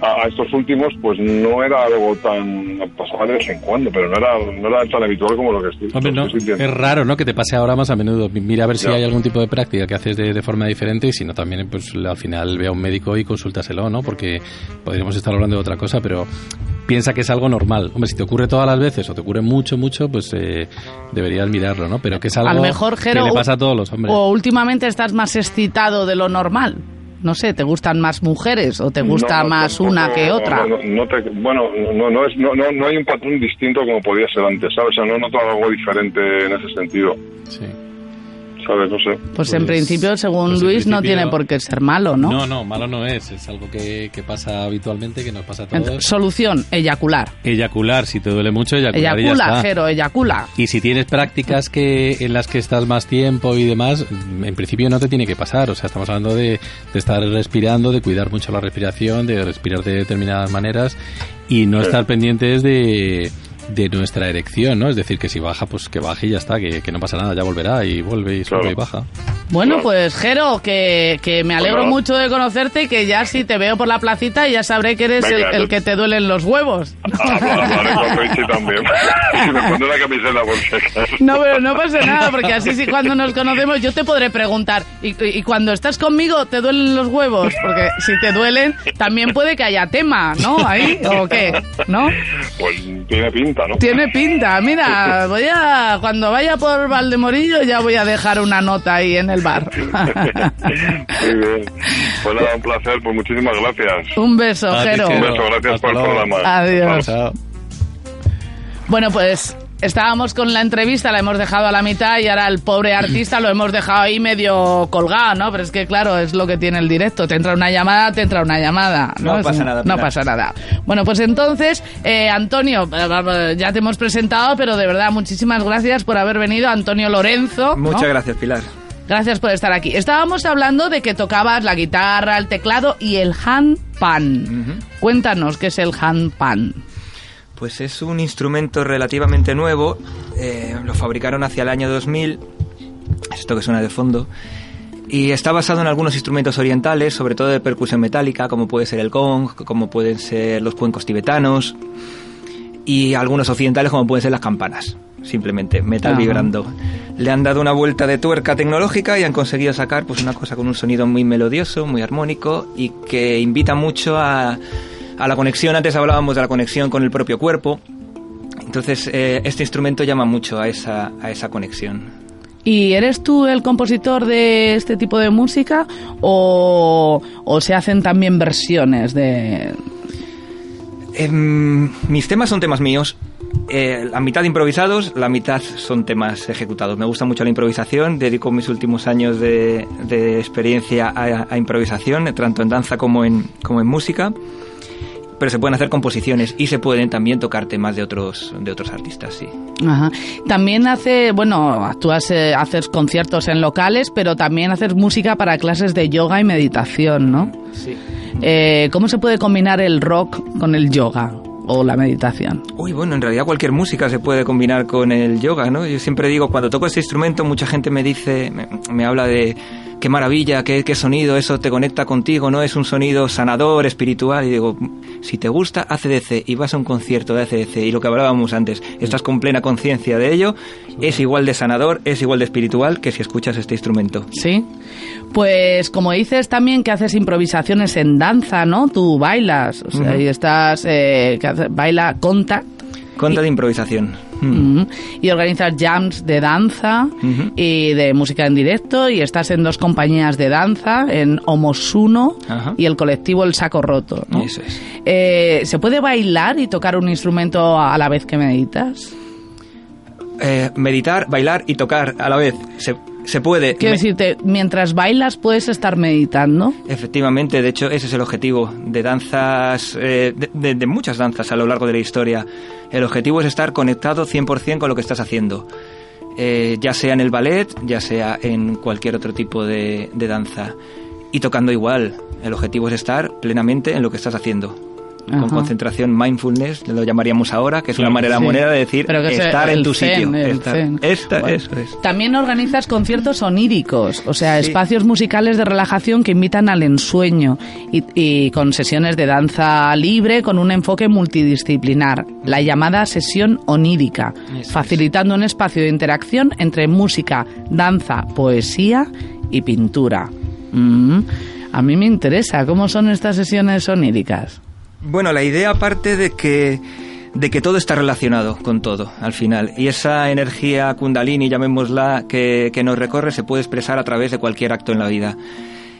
a, a estos últimos, pues no era algo tan, pasaba de vez en cuando, pero no era, no era tan habitual como lo que estoy, Hombre, no, estoy es raro, ¿no? Que te pase ahora más a menudo. Mira a ver si Ya. hay algún tipo de práctica que haces de, de forma diferente y si no también, pues al final ve a un médico y consúltaselo, ¿no? Porque podríamos estar hablando de otra cosa, pero piensa que es algo normal. Hombre, si te ocurre todas las veces o te ocurre mucho, mucho, pues eh, deberías mirarlo, ¿no? Pero que es algo A lo mejor, que le pasa a todos los hombres. O últimamente estás más excitado de lo normal. No sé, ¿te gustan más mujeres o te gusta No, más tampoco- una que otra? no, no, no te- bueno, no, no, es, no, no, no hay un patrón distinto como podía ser antes, ¿sabes? O sea, no noto algo diferente en ese sentido, Sí. ¿Sabes? No sé. Pues, en Pues- principio, según pues Luis, no tiene por qué ser malo, ¿no? No, no, malo no es. Es algo que, que pasa habitualmente, que nos pasa a todos. Solución, eyacular. Eyacular, si te duele mucho, eyacular y ya Eyacula, está. Jero, eyacula. Y si tienes prácticas que en las que estás más tiempo y demás, en principio no te tiene que pasar. O sea, estamos hablando de, de estar respirando, de cuidar mucho la respiración, de respirar de determinadas maneras y no estar pendientes de, de nuestra erección, ¿no? Es decir, que si baja, pues que baje y ya está, que, que no pasa nada, ya volverá y vuelve y sube Claro. y baja. Bueno, Claro. pues Jero, que, que me alegro Bueno. mucho de conocerte y que ya si te veo por la placita ya sabré que eres Venga, el, el yo- que te duelen los huevos. Ah, vale, vale, con Richie también. Y me pondré la camiseta por si acaso. No, pero no pasa nada, porque así sí cuando nos conocemos yo te podré preguntar, ¿y, y cuando estás conmigo te duelen los huevos? Porque si te duelen, también puede que haya tema, ¿no? Ahí, ¿o qué? ¿No? Pues tiene pinta, ¿no? Tiene pinta. Mira, voy a, cuando vaya por Valdemorillo ya voy a dejar una nota ahí en el bar. Muy bien. Pues nada, un placer, pues muchísimas gracias. Un beso, Jero. Un beso, gracias Hasta por el programa. Adiós. Chao. Bueno, pues estábamos con la entrevista, la hemos dejado a la mitad y ahora el pobre artista lo hemos dejado ahí medio colgado, ¿no? Pero es que, claro, es lo que tiene el directo. Te entra una llamada, te entra una llamada. No, pasa un- nada, No pasa nada. Bueno, pues entonces, eh, Antonio, eh, ya te hemos presentado, pero de verdad, muchísimas gracias por haber venido, Antonio Lorenzo. ¿no? Muchas gracias, Pilar. Gracias por estar aquí. Estábamos hablando de que tocabas la guitarra, el teclado y el handpan. Cuéntanos qué es el handpan. Pues es un instrumento relativamente nuevo. eh, lo fabricaron hacia el año 2000. Es esto que suena de fondo. Y está basado en algunos instrumentos orientales, sobre todo de percusión metálica, como puede ser el gong, como pueden ser los cuencos tibetanos. Y algunos occidentales, como pueden ser las campanas. Simplemente, metal Ajá. vibrando. Le han dado una vuelta de tuerca tecnológica y han conseguido sacar pues una cosa con un sonido muy melodioso, muy armónico y que invita mucho a, a la conexión. Antes hablábamos de la conexión con el propio cuerpo. Entonces, eh, este instrumento llama mucho a esa, a esa conexión. ¿Y eres tú el compositor de este tipo de música o, o se hacen también versiones de... Em, mis temas son temas míos. Eh, la mitad improvisados, la mitad son temas ejecutados. Me gusta mucho la improvisación, dedico mis últimos años de, de experiencia a, a improvisación, tanto en danza como en, como en música. Pero se pueden hacer composiciones y se pueden también tocar temas de otros, de otros artistas, sí. Ajá. También hace, bueno, actúas, eh, haces conciertos en locales, pero también haces música para clases de yoga y meditación, ¿no? Sí. Eh, ¿Cómo se puede combinar el rock con el yoga o la meditación? Uy, bueno, en realidad cualquier música se puede combinar con el yoga, ¿no? Yo siempre digo, cuando toco este instrumento, mucha gente me dice, me, me habla de qué maravilla, qué, qué sonido, eso te conecta contigo, ¿no? Es un sonido sanador, espiritual. Y digo, si te gusta ACDC y vas a un concierto de ACDC y lo que hablábamos antes, estás con plena conciencia de ello, es igual de sanador, es igual de espiritual que si escuchas este instrumento. Sí. Pues como dices también que haces improvisaciones en danza, ¿no? Tú bailas, o sea, y estás, eh, que hace- baila contact. Conta de improvisación. Mm. Y organizas jams de danza y de música en directo y estás en dos compañías de danza, en Homosuno Ajá. y el colectivo El Saco Roto. ¿no? Eso es. Eh, ¿Se puede bailar y tocar un instrumento a la vez que meditas? Eh, meditar, bailar y tocar a la vez. Se, se puede. Quiero decirte, mientras bailas puedes estar meditando. Efectivamente, de hecho ese es el objetivo de danzas, eh, de, de- de muchas danzas a lo largo de la historia. El objetivo es estar conectado 100% con lo que estás haciendo, Eh, ya sea en el ballet, ya sea en cualquier otro tipo de, de danza. Y tocando igual. El objetivo es estar plenamente en lo que estás haciendo. Con concentración mindfulness, lo llamaríamos ahora, que es una manera Sí. moneda de decir Pero que es estar en tu zen, sitio. el estar- zen. esta- Bueno. Eso es. También organizas conciertos oníricos, o sea, Sí. espacios musicales de relajación que invitan al ensueño y, y con sesiones de danza libre con un enfoque multidisciplinar, la llamada sesión onírica, Eso es. facilitando un espacio de interacción entre música, danza, poesía y pintura. Mm, A mí me interesa, ¿cómo son estas sesiones oníricas? Bueno, la idea parte de que de que todo está relacionado con todo al final. Y esa energía kundalini llamémosla que, que nos recorre se puede expresar a través de cualquier acto en la vida.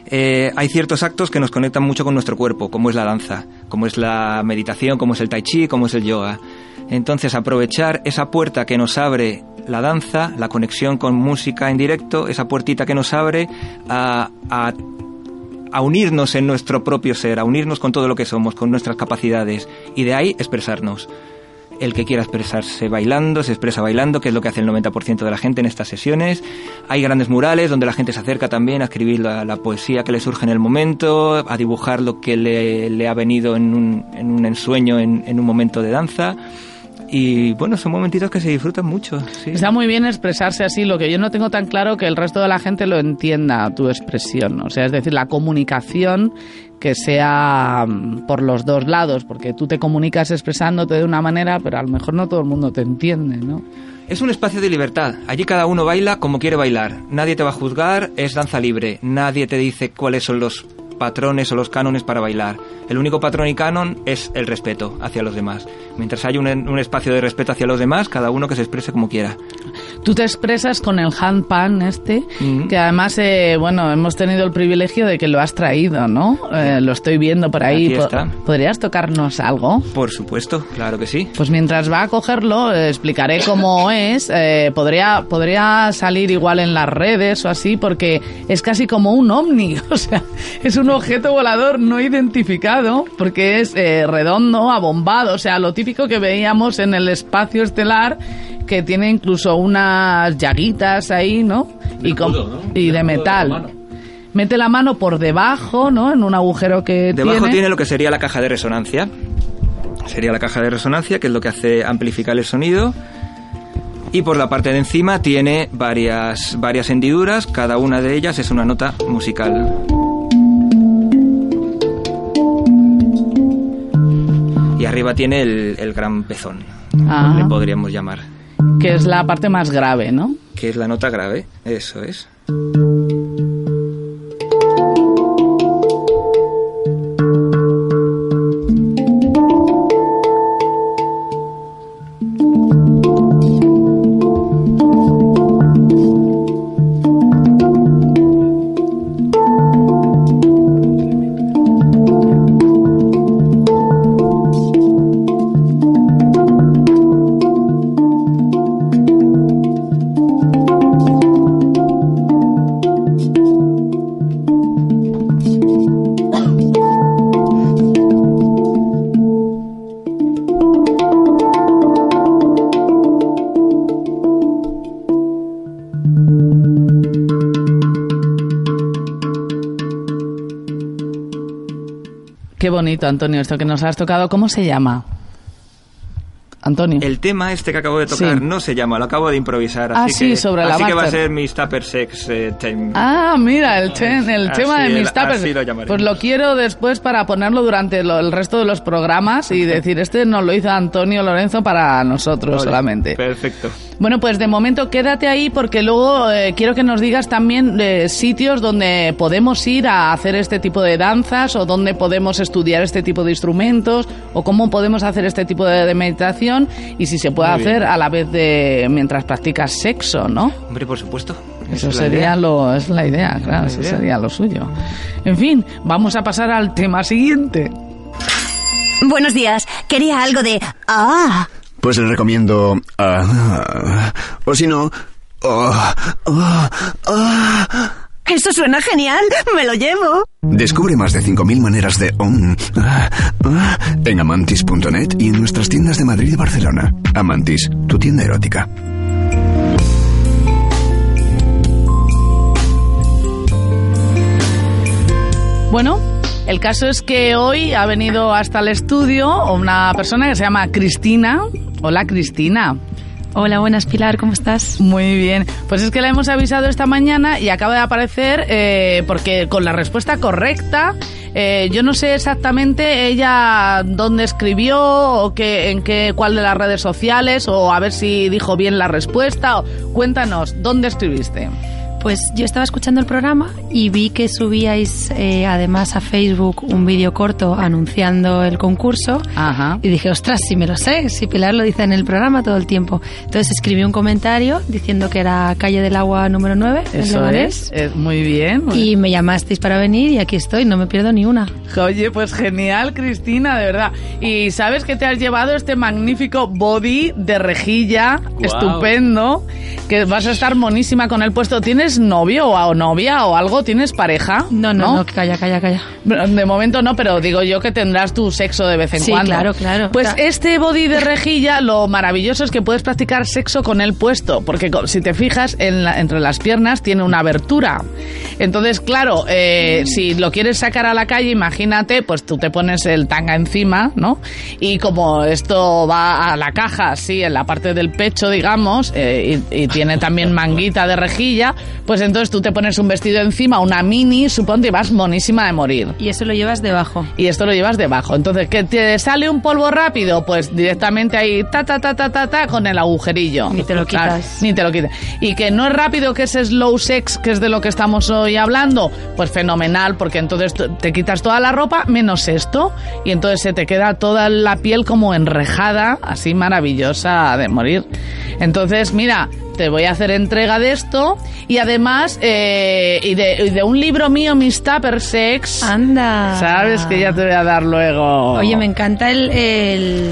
Eh, hay ciertos actos que nos conectan mucho con nuestro cuerpo como es la danza como es la meditación como es el tai chi como es el yoga. Entonces aprovechar esa puerta que nos abre la danza la conexión con música en directo esa puertita que nos abre a, a a unirnos en nuestro propio ser, a unirnos con todo lo que somos, con nuestras capacidades y de ahí expresarnos. El que quiera expresarse bailando, se expresa bailando, que es lo que hace el 90% de la gente en estas sesiones. Hay grandes murales donde la gente se acerca también a escribir la, poesía que le surge en el momento, a dibujar lo que le, ha venido en un, en un ensueño, en, en un momento de danza. Y bueno, son momentitos que se disfrutan mucho. sí. Está muy bien expresarse así, lo que yo no tengo tan claro que el resto de la gente lo entienda, tu expresión. O sea, es decir, la comunicación que sea mm, por los dos lados, porque tú te comunicas expresándote de una manera, pero a lo mejor no todo el mundo te entiende, ¿no? Es un espacio de libertad. Allí cada uno baila como quiere bailar. Nadie te va a juzgar, es danza libre. Nadie te dice cuáles son los patrones o los cánones para bailar. El único patrón y canon es el respeto hacia los demás. Mientras haya un, un espacio de respeto hacia los demás, cada uno que se exprese como quiera. Tú te expresas con el handpan este, que además, eh, bueno, hemos tenido el privilegio de que lo has traído, ¿no? Eh, lo estoy viendo por ahí. Aquí Po- está. ¿Podrías tocarnos algo? Por supuesto, claro que sí. Pues mientras va a cogerlo, eh, explicaré cómo es. Podría, podría salir igual en las redes o así, porque es casi como un ovni. O sea, es un objeto volador no identificado, porque es eh, redondo, abombado. O sea, lo típico que veíamos en el espacio estelar, que tiene incluso unas llaguitas ahí, ¿no? y, con- y de metal. Mete la mano por debajo, ¿no? En un agujero que Debajo tiene. tiene lo que sería la caja de resonancia. Sería la caja de resonancia, que es lo que hace amplificar el sonido. Y por la parte de encima tiene varias, varias hendiduras, cada una de ellas es una nota musical. Y arriba tiene el, el gran pezón, Ah. le podríamos llamar, que es la parte más grave, ¿no? que es la nota grave, eso es. Bonito, Antonio, esto que nos has tocado. ¿Cómo se llama? Antonio. El tema este que acabo de tocar Sí. no se llama, lo acabo de improvisar. Ah, así sí, que, sobre la Así que va a ser mi Tupper Sex eh, Time. Ah, mira, el, chen- el Así tema de mis lo llamaremos. Pues lo quiero después para ponerlo durante lo- el resto de los programas y decir, este nos lo hizo Antonio Lorenzo para nosotros solamente. Perfecto. Bueno, pues de momento quédate ahí porque luego eh, quiero que nos digas también eh, sitios donde podemos ir a hacer este tipo de danzas o donde podemos estudiar este tipo de instrumentos o cómo podemos hacer este tipo de, de meditación y si se puede Muy bien. hacer a la vez de mientras practicas sexo, ¿no? Hombre, por supuesto. Eso es sería lo es la idea, claro, la eso idea. sería lo suyo. En fin, vamos a pasar al tema siguiente. Buenos días. Quería algo de... Ah. Pues le recomiendo... ah, o si no... ah, ah, ah. Eso suena genial. Me lo llevo. Descubre más de 5.000 maneras de... om, ah, ah, en amantis.net y en nuestras tiendas de Madrid y Barcelona. Amantis, tu tienda erótica. Bueno, El caso es que hoy ha venido hasta el estudio una persona que se llama Cristina. Hola Cristina. Hola, buenas Pilar, ¿cómo estás? Muy bien. Pues es que la hemos avisado esta mañana y acaba de aparecer eh, porque con la respuesta correcta, eh, yo no sé exactamente ella dónde escribió o qué, en qué, cuál de las redes sociales o a ver si dijo bien la respuesta. O, cuéntanos, ¿dónde escribiste? Pues yo estaba escuchando el programa y vi que subíais eh, además a Facebook un vídeo corto anunciando el concurso Ajá. y dije, ostras, si me lo sé, si Pilar lo dice en el programa todo el tiempo. Entonces escribí un comentario diciendo que era Calle del Agua número 9, en Eso es, es muy bien. Y me llamasteis para venir y aquí estoy, no me pierdo ni una. Oye, pues genial, Cristina, de verdad. Y sabes que te has llevado este magnífico body de rejilla, estupendo, que vas a estar monísima con el puesto. ¿Tienes novio o novia o algo? ¿Tienes pareja? No, no, no, calla, calla, calla. De momento no, pero digo yo que tendrás tu sexo de vez en Sí, cuando. claro, claro. Pues este body de rejilla, lo maravilloso es que puedes practicar sexo con él puesto, porque si te fijas, en la- entre las piernas tiene una abertura. Entonces, claro, eh, si lo quieres sacar a la calle, imagínate, pues tú te pones el tanga encima, ¿no? Y como esto va a la caja, así, en la parte del pecho, digamos, eh, y, y tiene también manguita de rejilla, pues entonces tú te pones un vestido encima, una mini, suponte, y vas monísima de morir. Y eso lo llevas debajo. Y esto lo llevas debajo. Entonces, ¿que te sale un polvo rápido? Pues directamente ahí, ta, ta, ta, ta, ta, ta, con el agujerillo. Ni te lo Claro, quitas. ni te lo quitas. Y que no es rápido, que es slow sex, que es de lo que estamos hoy hablando, pues fenomenal, porque entonces te quitas toda la ropa menos esto, y entonces se te queda toda la piel como enrejada, así maravillosa de morir. Entonces, mira, te voy a hacer entrega de esto y además eh, y, de, y de un libro mío, Mis Tupper Sex. Anda. Sabes que ya te voy a dar luego. Oye, me encanta el, el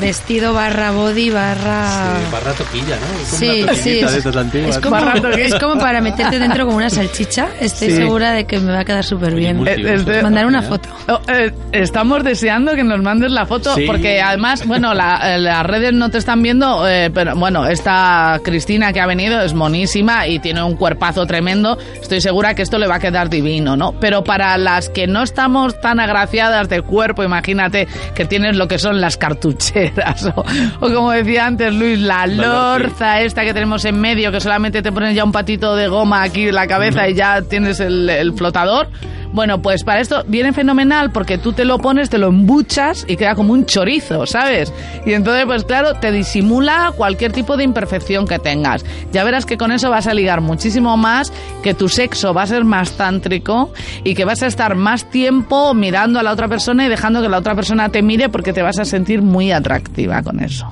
vestido barra body barra... barra toquilla, ¿no? Es como Sí, una sí, es, de es como, es como para meterte dentro como una salchicha. Estoy Sí. segura de que me va a quedar súper bien. Eh, este- Mandar una foto. Oh, eh, estamos deseando que nos mandes la foto Sí. porque además, bueno, la- eh, las redes no te están viendo, eh, pero bueno, esta Cristina que ha venido es monísima y tiene un cuerpazo tremendo. Estoy segura que esto le va a quedar divino, ¿no? Pero para las que no estamos tan agraciadas de cuerpo, imagínate que tienes lo que son las cartucheras o, o como decía antes Luis, la lorza esta que tenemos en medio que solamente te pones ya un patito de goma aquí en la cabeza y ya tienes el, el flotador. Bueno, pues para esto viene fenomenal porque tú te lo pones, te lo embuchas y queda como un chorizo, ¿sabes? Y entonces, pues claro, te disimula cualquier tipo de imperfección que tengas. Ya verás que con eso vas a ligar muchísimo más, que tu sexo va a ser más tántrico y que vas a estar más tiempo mirando a la otra persona y dejando que la otra persona te mire porque te vas a sentir muy atractiva con eso.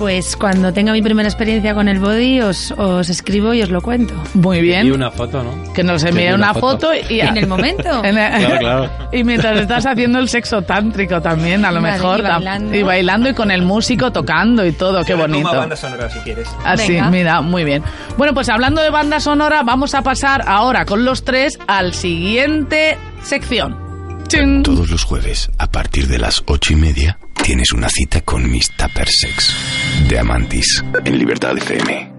Pues cuando tenga mi primera experiencia con el body os, os escribo y os lo cuento. Muy bien. Y una foto, ¿no? Que nos envíe una, una foto, foto. y En el momento. En el- Claro, claro. y mientras estás haciendo el sexo tántrico también, a lo Vale, mejor. y bailando. Y bailando y con el músico tocando y todo, qué Yo bonito. banda sonora si quieres. Así, Venga. mira, muy bien. Bueno, pues hablando de banda sonora, vamos a pasar ahora con los tres al siguiente sección. ¡Chin! Todos los jueves, a partir de las ocho y media, tienes una cita con Miss Tupper Sex de Amantis en Libertad FM.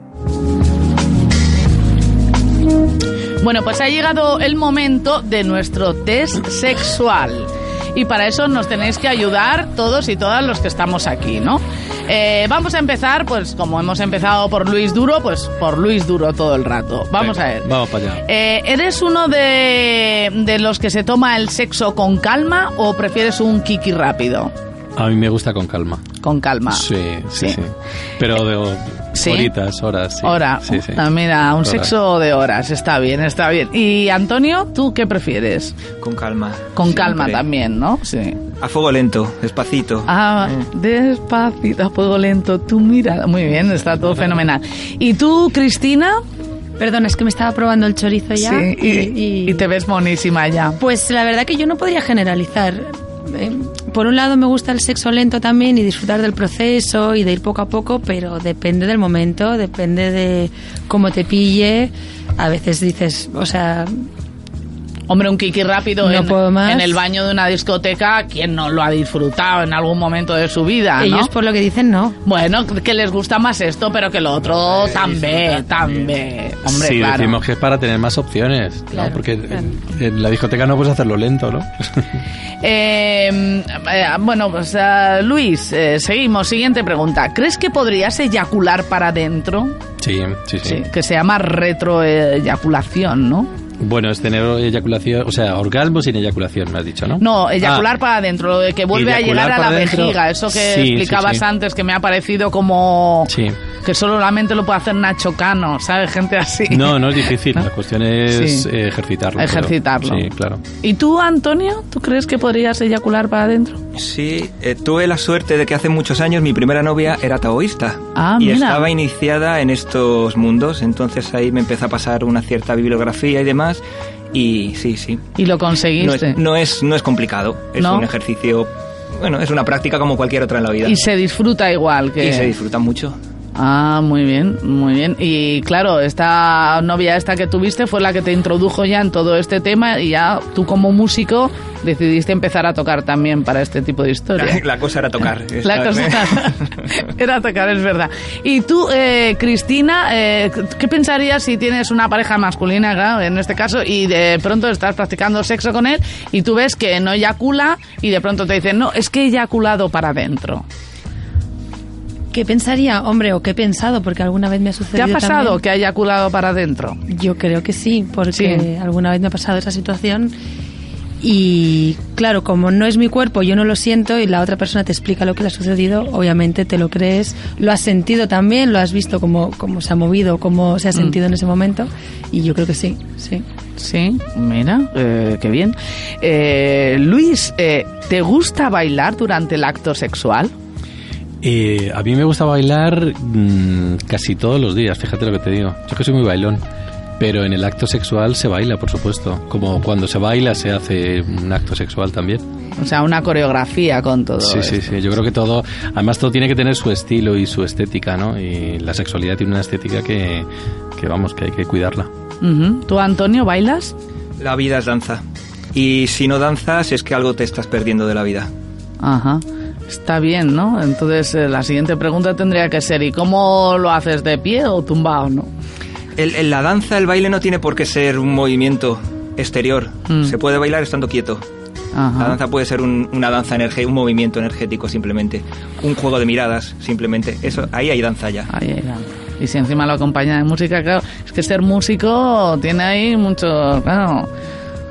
Bueno, pues ha llegado el momento de nuestro test sexual. Y para eso nos tenéis que ayudar todos y todas los que estamos aquí, ¿no? Eh, vamos a empezar, pues como hemos empezado por Luis Duro, pues por Luis Duro todo el rato. Vamos Venga, a ver. Vamos para allá. Eh, ¿Eres uno de, de los que se toma el sexo con calma o prefieres un kiki rápido? A mí me gusta con calma. Con calma. Sí, sí, Sí. sí. Pero de ¿Sí? horitas, horas. Sí. Hora. Sí, sí. Ah, mira, un Horas. sexo de horas. Está bien, está bien. Y Antonio, ¿tú qué prefieres? Con calma. Con Siempre. calma también, ¿no? Sí. A fuego lento, despacito. Ah, despacito, a fuego lento, tú mira. Muy bien, está todo fenomenal. ¿Y tú, Cristina? Perdón, es que me estaba probando el chorizo ya. Sí, y, y te ves monísima ya. Pues la verdad que yo no podría generalizar. Por un lado me gusta el sexo lento también y disfrutar del proceso y de ir poco a poco, pero depende del momento, depende de cómo te pille. A veces dices, o sea, Hombre, un kiki rápido No en, puedo más. en el baño de una discoteca, ¿quién no lo ha disfrutado en algún momento de su vida? ¿no? Ellos por lo que dicen no. Bueno, que les gusta más esto, pero que lo otro también, también. Hombre, sí, claro. decimos que es para tener más opciones, Claro, ¿no? Porque claro. en- en la discoteca no puedes hacerlo lento, ¿no? Eh, eh, bueno, pues eh, Luis, eh, seguimos. Siguiente pregunta. ¿Crees que podrías eyacular para adentro? sí, sí, sí, Sí, que se llama retroeyaculación, ¿no? Bueno, es tener eyaculación, o sea, orgasmo sin eyaculación, me has dicho, ¿no? No, eyacular Ah, para adentro, lo de que vuelve a llegar a la vejiga, eso que Sí, explicabas sí. antes, que me ha parecido como Sí. que solamente lo puede hacer Nacho Cano, ¿sabes? Gente así. No, no es difícil, la cuestión es Sí. eh, ejercitarlo. pero- Ejercitarlo. Sí, claro. ¿Y tú, Antonio? ¿Tú crees que podrías eyacular para adentro? Sí, eh, tuve la suerte de que hace muchos años mi primera novia era taoísta. Ah, y mira. estaba iniciada en estos mundos, entonces ahí me empezó a pasar una cierta bibliografía y demás. Y sí, sí. Y lo No conseguiste. es, no es, no es complicado, es ¿No? un ejercicio, bueno, es una práctica como cualquier otra en la vida. Y se disfruta igual que... Y se disfruta mucho. Ah, muy bien, muy bien. Y claro, esta novia esta que tuviste fue la que te introdujo ya en todo este tema y ya tú como músico decidiste empezar a tocar también para este tipo de historias. La cosa era tocar. La cosa era tocar, es verdad. Y tú, eh, Cristina, eh, ¿qué pensarías si tienes una pareja masculina, claro, en este caso, y de pronto estás practicando sexo con él y tú ves que no eyacula y de pronto te dicen, no, es que he eyaculado para adentro? ¿Qué pensaría, hombre, o qué he pensado? Porque alguna vez me ha ¿Te sucedido ha pasado también. que ha eyaculado para adentro? Yo creo que sí, porque Sí. alguna vez me ha pasado esa situación y claro, como no es mi cuerpo, yo no lo siento y la otra persona te explica lo que le ha sucedido, obviamente te lo crees, lo has sentido también, lo has visto cómo, cómo se ha movido, cómo se ha Mm. sentido en ese momento y yo creo que sí, sí. Sí, mira, eh, qué bien. Eh, Luis, eh, ¿te gusta bailar durante el acto sexual? Eh, a mí me gusta bailar mm, casi todos los días, fíjate lo que te digo. Yo que soy muy bailón. Pero en el acto sexual se baila, por supuesto. Como cuando se baila se hace un acto sexual también. O sea, una coreografía con todo. Sí, sí, esto. sí. Yo creo que todo, además todo tiene que tener su estilo y su estética, ¿no? Y la sexualidad tiene una estética que, que vamos, que hay que cuidarla. ¿Tú, Antonio, bailas? La vida es danza. Y si no danzas es que algo te estás perdiendo de la vida. Ajá. Está bien, ¿no? Entonces, eh, la siguiente pregunta tendría que ser, ¿y cómo lo haces de pie o tumbado, no? El, el- la danza, el baile no tiene por qué ser un movimiento exterior. Mm. Se puede bailar estando quieto. La Ajá. danza puede ser un- una danza energética, un movimiento energético simplemente. Un juego de miradas simplemente. Eso, ahí hay danza ya. Ahí hay danza. Y si encima lo acompaña de música, claro, es que ser músico tiene ahí mucho, claro.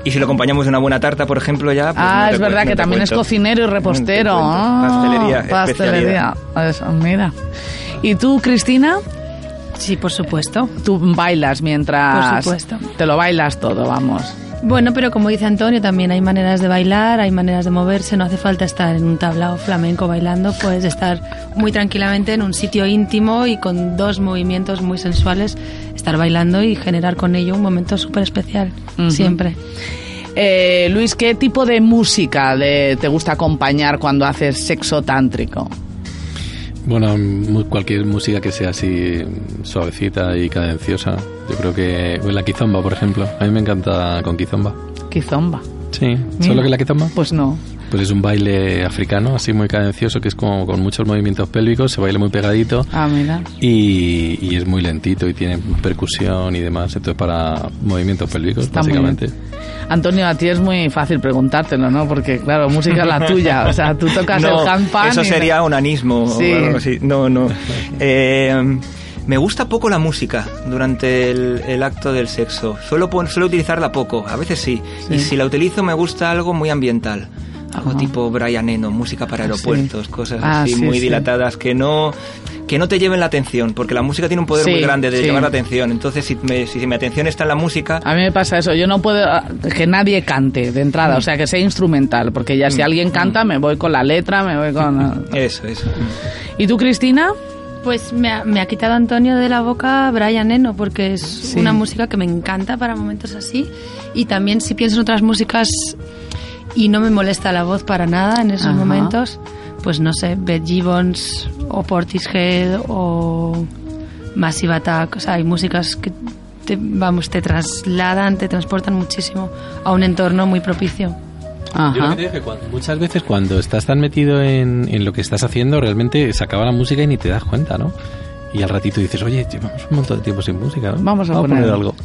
Y si lo acompañamos de una buena tarta, por ejemplo, ya... pues ah, no es verdad no que también es cuento. cocinero y repostero. No cuento. Ah, Pastelería, pastelería. Eso, mira. ¿Y tú, Cristina? Sí, por supuesto. Tú bailas mientras... Por supuesto. Te lo bailas todo, vamos. Bueno, pero como dice Antonio, también hay maneras de bailar, hay maneras de moverse, no hace falta estar en un tablao flamenco bailando, puedes estar muy tranquilamente en un sitio íntimo y con dos movimientos muy sensuales, estar bailando y generar con ello un momento súper especial, siempre. Eh, Luis, ¿qué tipo de música te gusta acompañar cuando haces sexo tántrico? Bueno, cualquier música que sea así suavecita y cadenciosa. Yo creo que la kizomba, por ejemplo. A mí me encanta con kizomba. Kizomba. Sí, Mira. ¿sabes lo que la kizomba? Pues no. Pues es un baile africano, así muy cadencioso, que es como con muchos movimientos pélvicos, se baila muy pegadito Ah, mira. y, y es muy lentito y tiene percusión y demás, entonces para movimientos pélvicos, Está básicamente. Antonio, a ti es muy fácil preguntártelo, ¿no? Porque, claro, música es la tuya. O sea, tú tocas No, el handpan Eso y- sería onanismo Sí. o algo así. No, no. Eh, me gusta poco la música durante el, el acto del sexo. Suelo, suelo utilizarla poco, a veces sí. Sí. Y si la utilizo me gusta algo muy ambiental. Algo tipo Brian Eno, música para Ah, sí. aeropuertos, cosas Ah, así sí, muy sí. dilatadas que no que no te lleven la atención, porque la música tiene un poder Sí, muy grande de sí. llevar la atención. Entonces, si, me- si mi atención está en la música, A mí me pasa eso, yo no puedo ah, que nadie cante de entrada, o sea, que sea instrumental, porque ya si Mm. alguien canta me voy con la letra, me voy con... eso, eso. ¿Y tú, Cristina? Pues me ha, me ha quitado Antonio de la boca Brian Eno, porque es Sí. una música que me encanta para momentos así. Y también si pienso en otras músicas y no me molesta la voz para nada en esos Ajá. momentos, pues no sé, Beth Gibbons o Portishead o Massive Attack. O sea, hay músicas que te, vamos, te trasladan, te transportan muchísimo a un entorno muy propicio. Yo lo que te digo es que cuando- muchas veces cuando estás tan metido en, en lo que estás haciendo, realmente se acaba la música y ni te das cuenta, ¿no? Y al ratito dices, oye, llevamos un montón de tiempo sin música, ¿no? Vamos a poner- algo.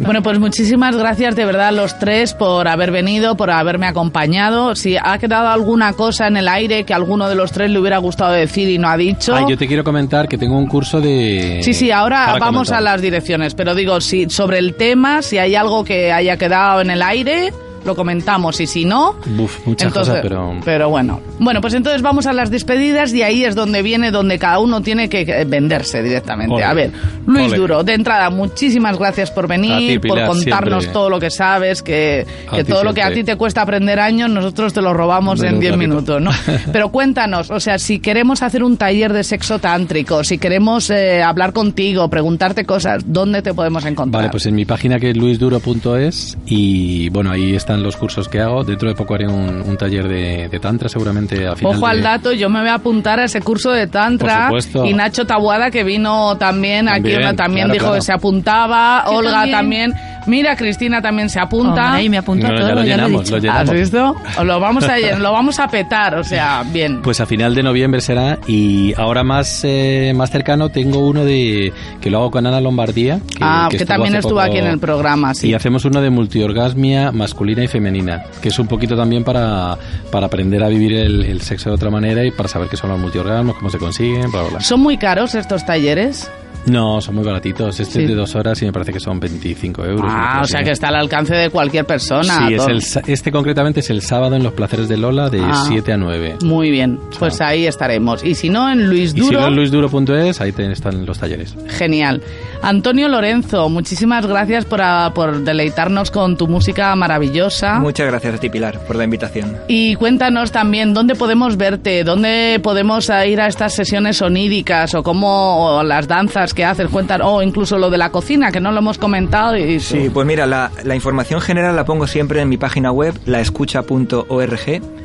Bueno, pues muchísimas gracias de verdad a los tres por haber venido, por haberme acompañado. Si ha quedado alguna cosa en el aire que a alguno de los tres le hubiera gustado decir y no ha dicho. Ah, yo te quiero comentar que tengo un curso de... Sí, sí, ahora vamos comentar. a las direcciones, pero digo, si sobre el tema, si hay algo que haya quedado en el aire, lo comentamos y si no, Buf, muchas entonces, cosas, pero... bueno. Bueno, pues entonces vamos a las despedidas y ahí es donde viene donde cada uno tiene que venderse directamente. Ole. A ver, Luis Ole. Duro, de entrada, muchísimas gracias por venir, por contarnos siempre. todo lo que sabes, que, todo lo que a ti te cuesta aprender años, nosotros te lo robamos En en un 10 ratito. minutos, ¿no? Pero cuéntanos, o sea, si queremos hacer un taller de sexo tántrico, si queremos eh, hablar contigo, preguntarte cosas, ¿dónde te podemos encontrar? Vale, pues en mi página que es luisduro.es y bueno, ahí están los cursos que hago. Dentro de poco haré un, un taller de, de tantra seguramente a final Ojo de... al dato, yo me voy a apuntar a ese curso de Tantra. Por supuesto. Y Nacho Tabuada, que vino también, aquí También, una también claro, dijo claro. que se apuntaba. Yo Olga también. también. Mira, Cristina también se apunta. Hombre, y me apunto a No, ya todo, lo ya lo he llenamos, dicho. lo llenamos. ¿Has visto? O Lo vamos a lo vamos a petar, o sea, bien. Pues a final de noviembre será y ahora más eh, más cercano tengo uno de que lo hago con Ana Lombardía que, ah, que, estuvo también estuvo poco- aquí en el programa, sí. Y hacemos uno de multiorgasmia masculina y femenina, que es un poquito también para, para aprender a vivir el, el sexo de otra manera y para saber qué son los multiorgasmos, cómo se consiguen, bla, bla, bla. ¿Son muy caros estos talleres? No, son muy baratitos. Este Sí. es de dos horas y me parece que son 25 euros. Ah, o sea que está al alcance de cualquier persona. Sí, es Todo. el sa- este concretamente es el sábado en Los Placeres de Lola de Ah. 7 a 9. Muy bien, pues ahí estaremos. Y si no, en Luis Y si Duro. no en luisduro.es, ahí te- están los talleres. Genial. Antonio Lorenzo, muchísimas gracias por, ah, por deleitarnos con tu música maravillosa. Muchas gracias a ti, Pilar, por la invitación. Y cuéntanos también dónde podemos verte, dónde podemos ah, ir a estas sesiones oníricas o cómo o las danzas que haces, cuéntanos, o incluso lo de la cocina, que no lo hemos comentado. Y Sí, pues mira, la, la información general la pongo siempre en mi página web, laescucha.org.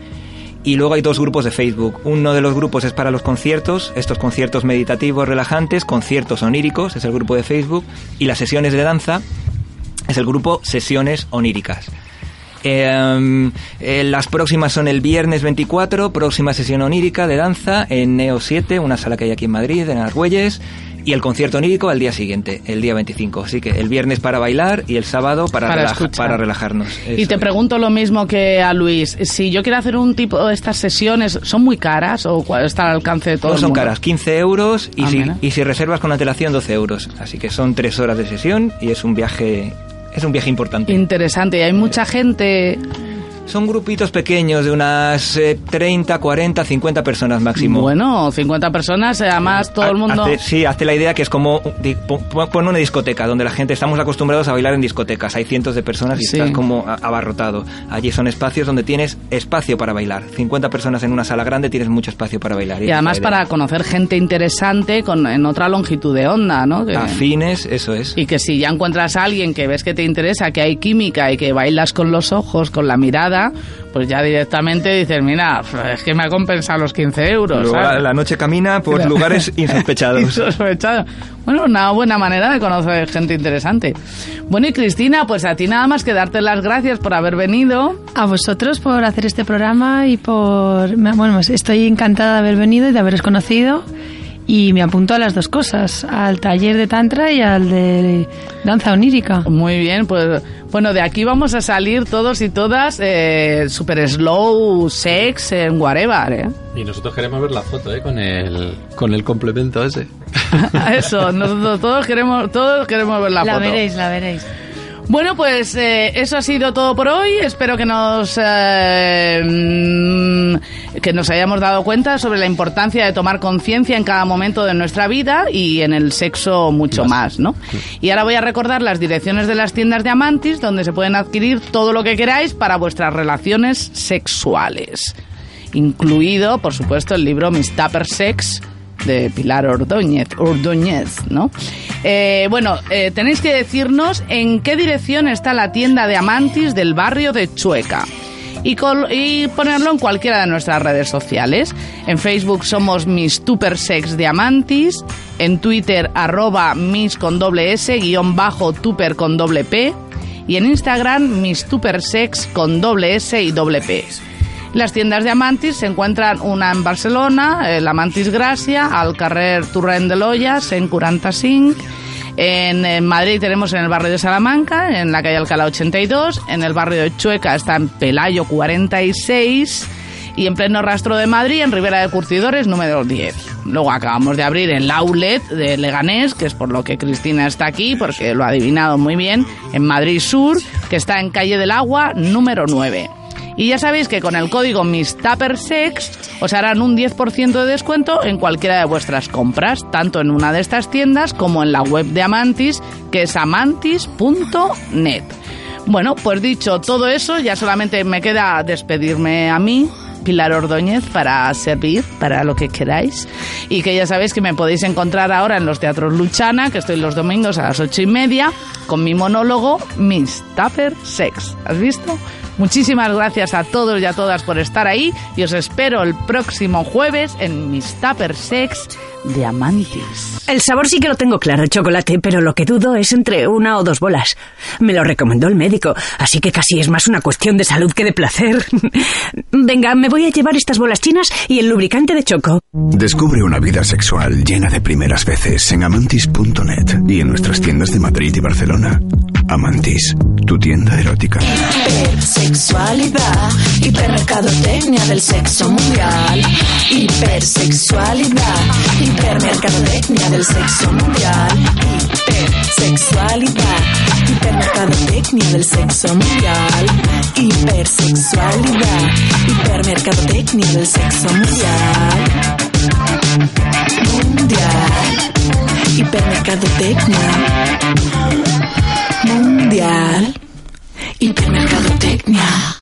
Y luego hay dos grupos de Facebook. Uno de los grupos es para los conciertos, estos conciertos meditativos relajantes, conciertos oníricos, es el grupo de Facebook. Y las sesiones de danza es el grupo Sesiones Oníricas. Eh, eh, las próximas son el viernes 24, próxima sesión onírica de danza en Neo 7, una sala que hay aquí en Madrid, en Argüelles, y el concierto onírico al día siguiente, el día 25. Así que el viernes para bailar y el sábado para, Para relaja- escuchar. para relajarnos. Y te pregunto lo mismo que a Luis, si yo quiero hacer un tipo de estas sesiones, ¿son muy caras o está al alcance de todo No el son mundo? caras, 15 euros y, Ah, si, y si reservas con antelación 12 euros. Así que son tres horas de sesión y es un viaje, es un viaje importante. Interesante, y hay mucha gente... Son grupitos pequeños de unas eh, 30, 40, 50 personas máximo. Bueno, 50 personas, eh, además todo el mundo... Hazte- sí, hazte la idea que es como pon una discoteca donde la gente estamos acostumbrados a bailar en discotecas. Hay cientos de personas y Sí. estás como abarrotado. Allí son espacios donde tienes espacio para bailar. 50 personas en una sala grande tienes mucho espacio para bailar. Y además es la para conocer gente interesante con, en otra longitud de onda, ¿no? Que-. Afines, eso es. y que si ya encuentras a alguien que ves que te interesa, que hay química y que bailas con los ojos, con la mirada, pues ya directamente dices, mira, es que me ha compensado los 15 euros. Luego ¿sabes? la, noche camina por lugares insospechados. Insospechado. Bueno, una buena manera de conocer gente interesante. Bueno, y Cristina, pues a ti nada más que darte las gracias por haber venido. A vosotros por hacer este programa y por... Bueno, estoy encantada de haber venido y de haberos conocido. Y me apunto a las dos cosas, al taller de Tantra y al de danza onírica. Muy bien, pues bueno, de aquí vamos a salir todos y todas eh, super slow sex en whatever, ¿eh? Y nosotros queremos ver la foto, ¿eh? Con el, con el complemento ese. Eso, nosotros todos queremos, todos queremos ver la, La foto. veréis, la veréis. Bueno, pues eh, eso ha sido todo por hoy. Espero que nos eh, mm, que nos hayamos dado cuenta sobre la importancia de tomar conciencia en cada momento de nuestra vida y en el sexo mucho más, ¿no? Y ahora voy a recordar las direcciones de las tiendas de Amantis donde se pueden adquirir todo lo que queráis para vuestras relaciones sexuales, incluido, por supuesto, el libro Miss Tupper Sex de Pilar Ordóñez, Ordóñez, ¿no? Eh, bueno, eh, tenéis que decirnos en qué dirección está la tienda de Amantis del barrio de Chueca. y, ponerlo en cualquiera de nuestras redes sociales. En Facebook somos Miss Sex Diamantis, en Twitter arroba Miss con bajo con y en Instagram Miss Sex con doble S y doble P. Las tiendas de Amantis se encuentran una en Barcelona, el Amantis Gracia, al carrer Turren de Loyas, en 45 en, Madrid tenemos en el barrio de Salamanca, en la calle Alcalá 82. En el barrio de Chueca está en Pelayo 46 y en pleno rastro de Madrid, en Ribera de Curtidores, número 10. Luego acabamos de abrir el outlet de Leganés, que es por lo que Cristina está aquí, porque lo ha adivinado muy bien, en Madrid Sur, que está en Calle del Agua, número 9. Y ya sabéis que con el código MISTAPERSEX os harán un 10% de descuento en cualquiera de vuestras compras, tanto en una de estas tiendas como en la web de Amantis, que es amantis.net. Bueno, pues dicho todo eso, ya solamente me queda despedirme a mí, Pilar Ordóñez para servir, para lo que queráis. Y que ya sabéis que me podéis encontrar ahora en los teatros Luchana, que estoy los domingos a las ocho y media, con mi monólogo Miss Tupper Sex. ¿Has visto? Muchísimas gracias a todos y a todas por estar ahí y os espero el próximo jueves en Miss Tupper Sex Diamantis. El sabor sí que lo tengo claro, chocolate, pero lo que dudo es entre una o dos bolas. Me lo recomendó el médico, así que casi es más una cuestión de salud que de placer. Venga, me voy a llevar estas bolas chinas y el lubricante de choco. Descubre una vida sexual llena de primeras veces en amantis.net y en nuestras tiendas de Madrid y Barcelona. Amantis, tu tienda erótica. Hipersexualidad, hipermercadotecnia del sexo mundial. Hipersexualidad, hipermercadotecnia del sexo mundial. Hipersexualidad, hipermercadotecnia del sexo mundial. Hipersexualidad, hipermercadotecnia del sexo mundial. Mundial. Hipermercadotecnia mundial. Hipermercadotecnia.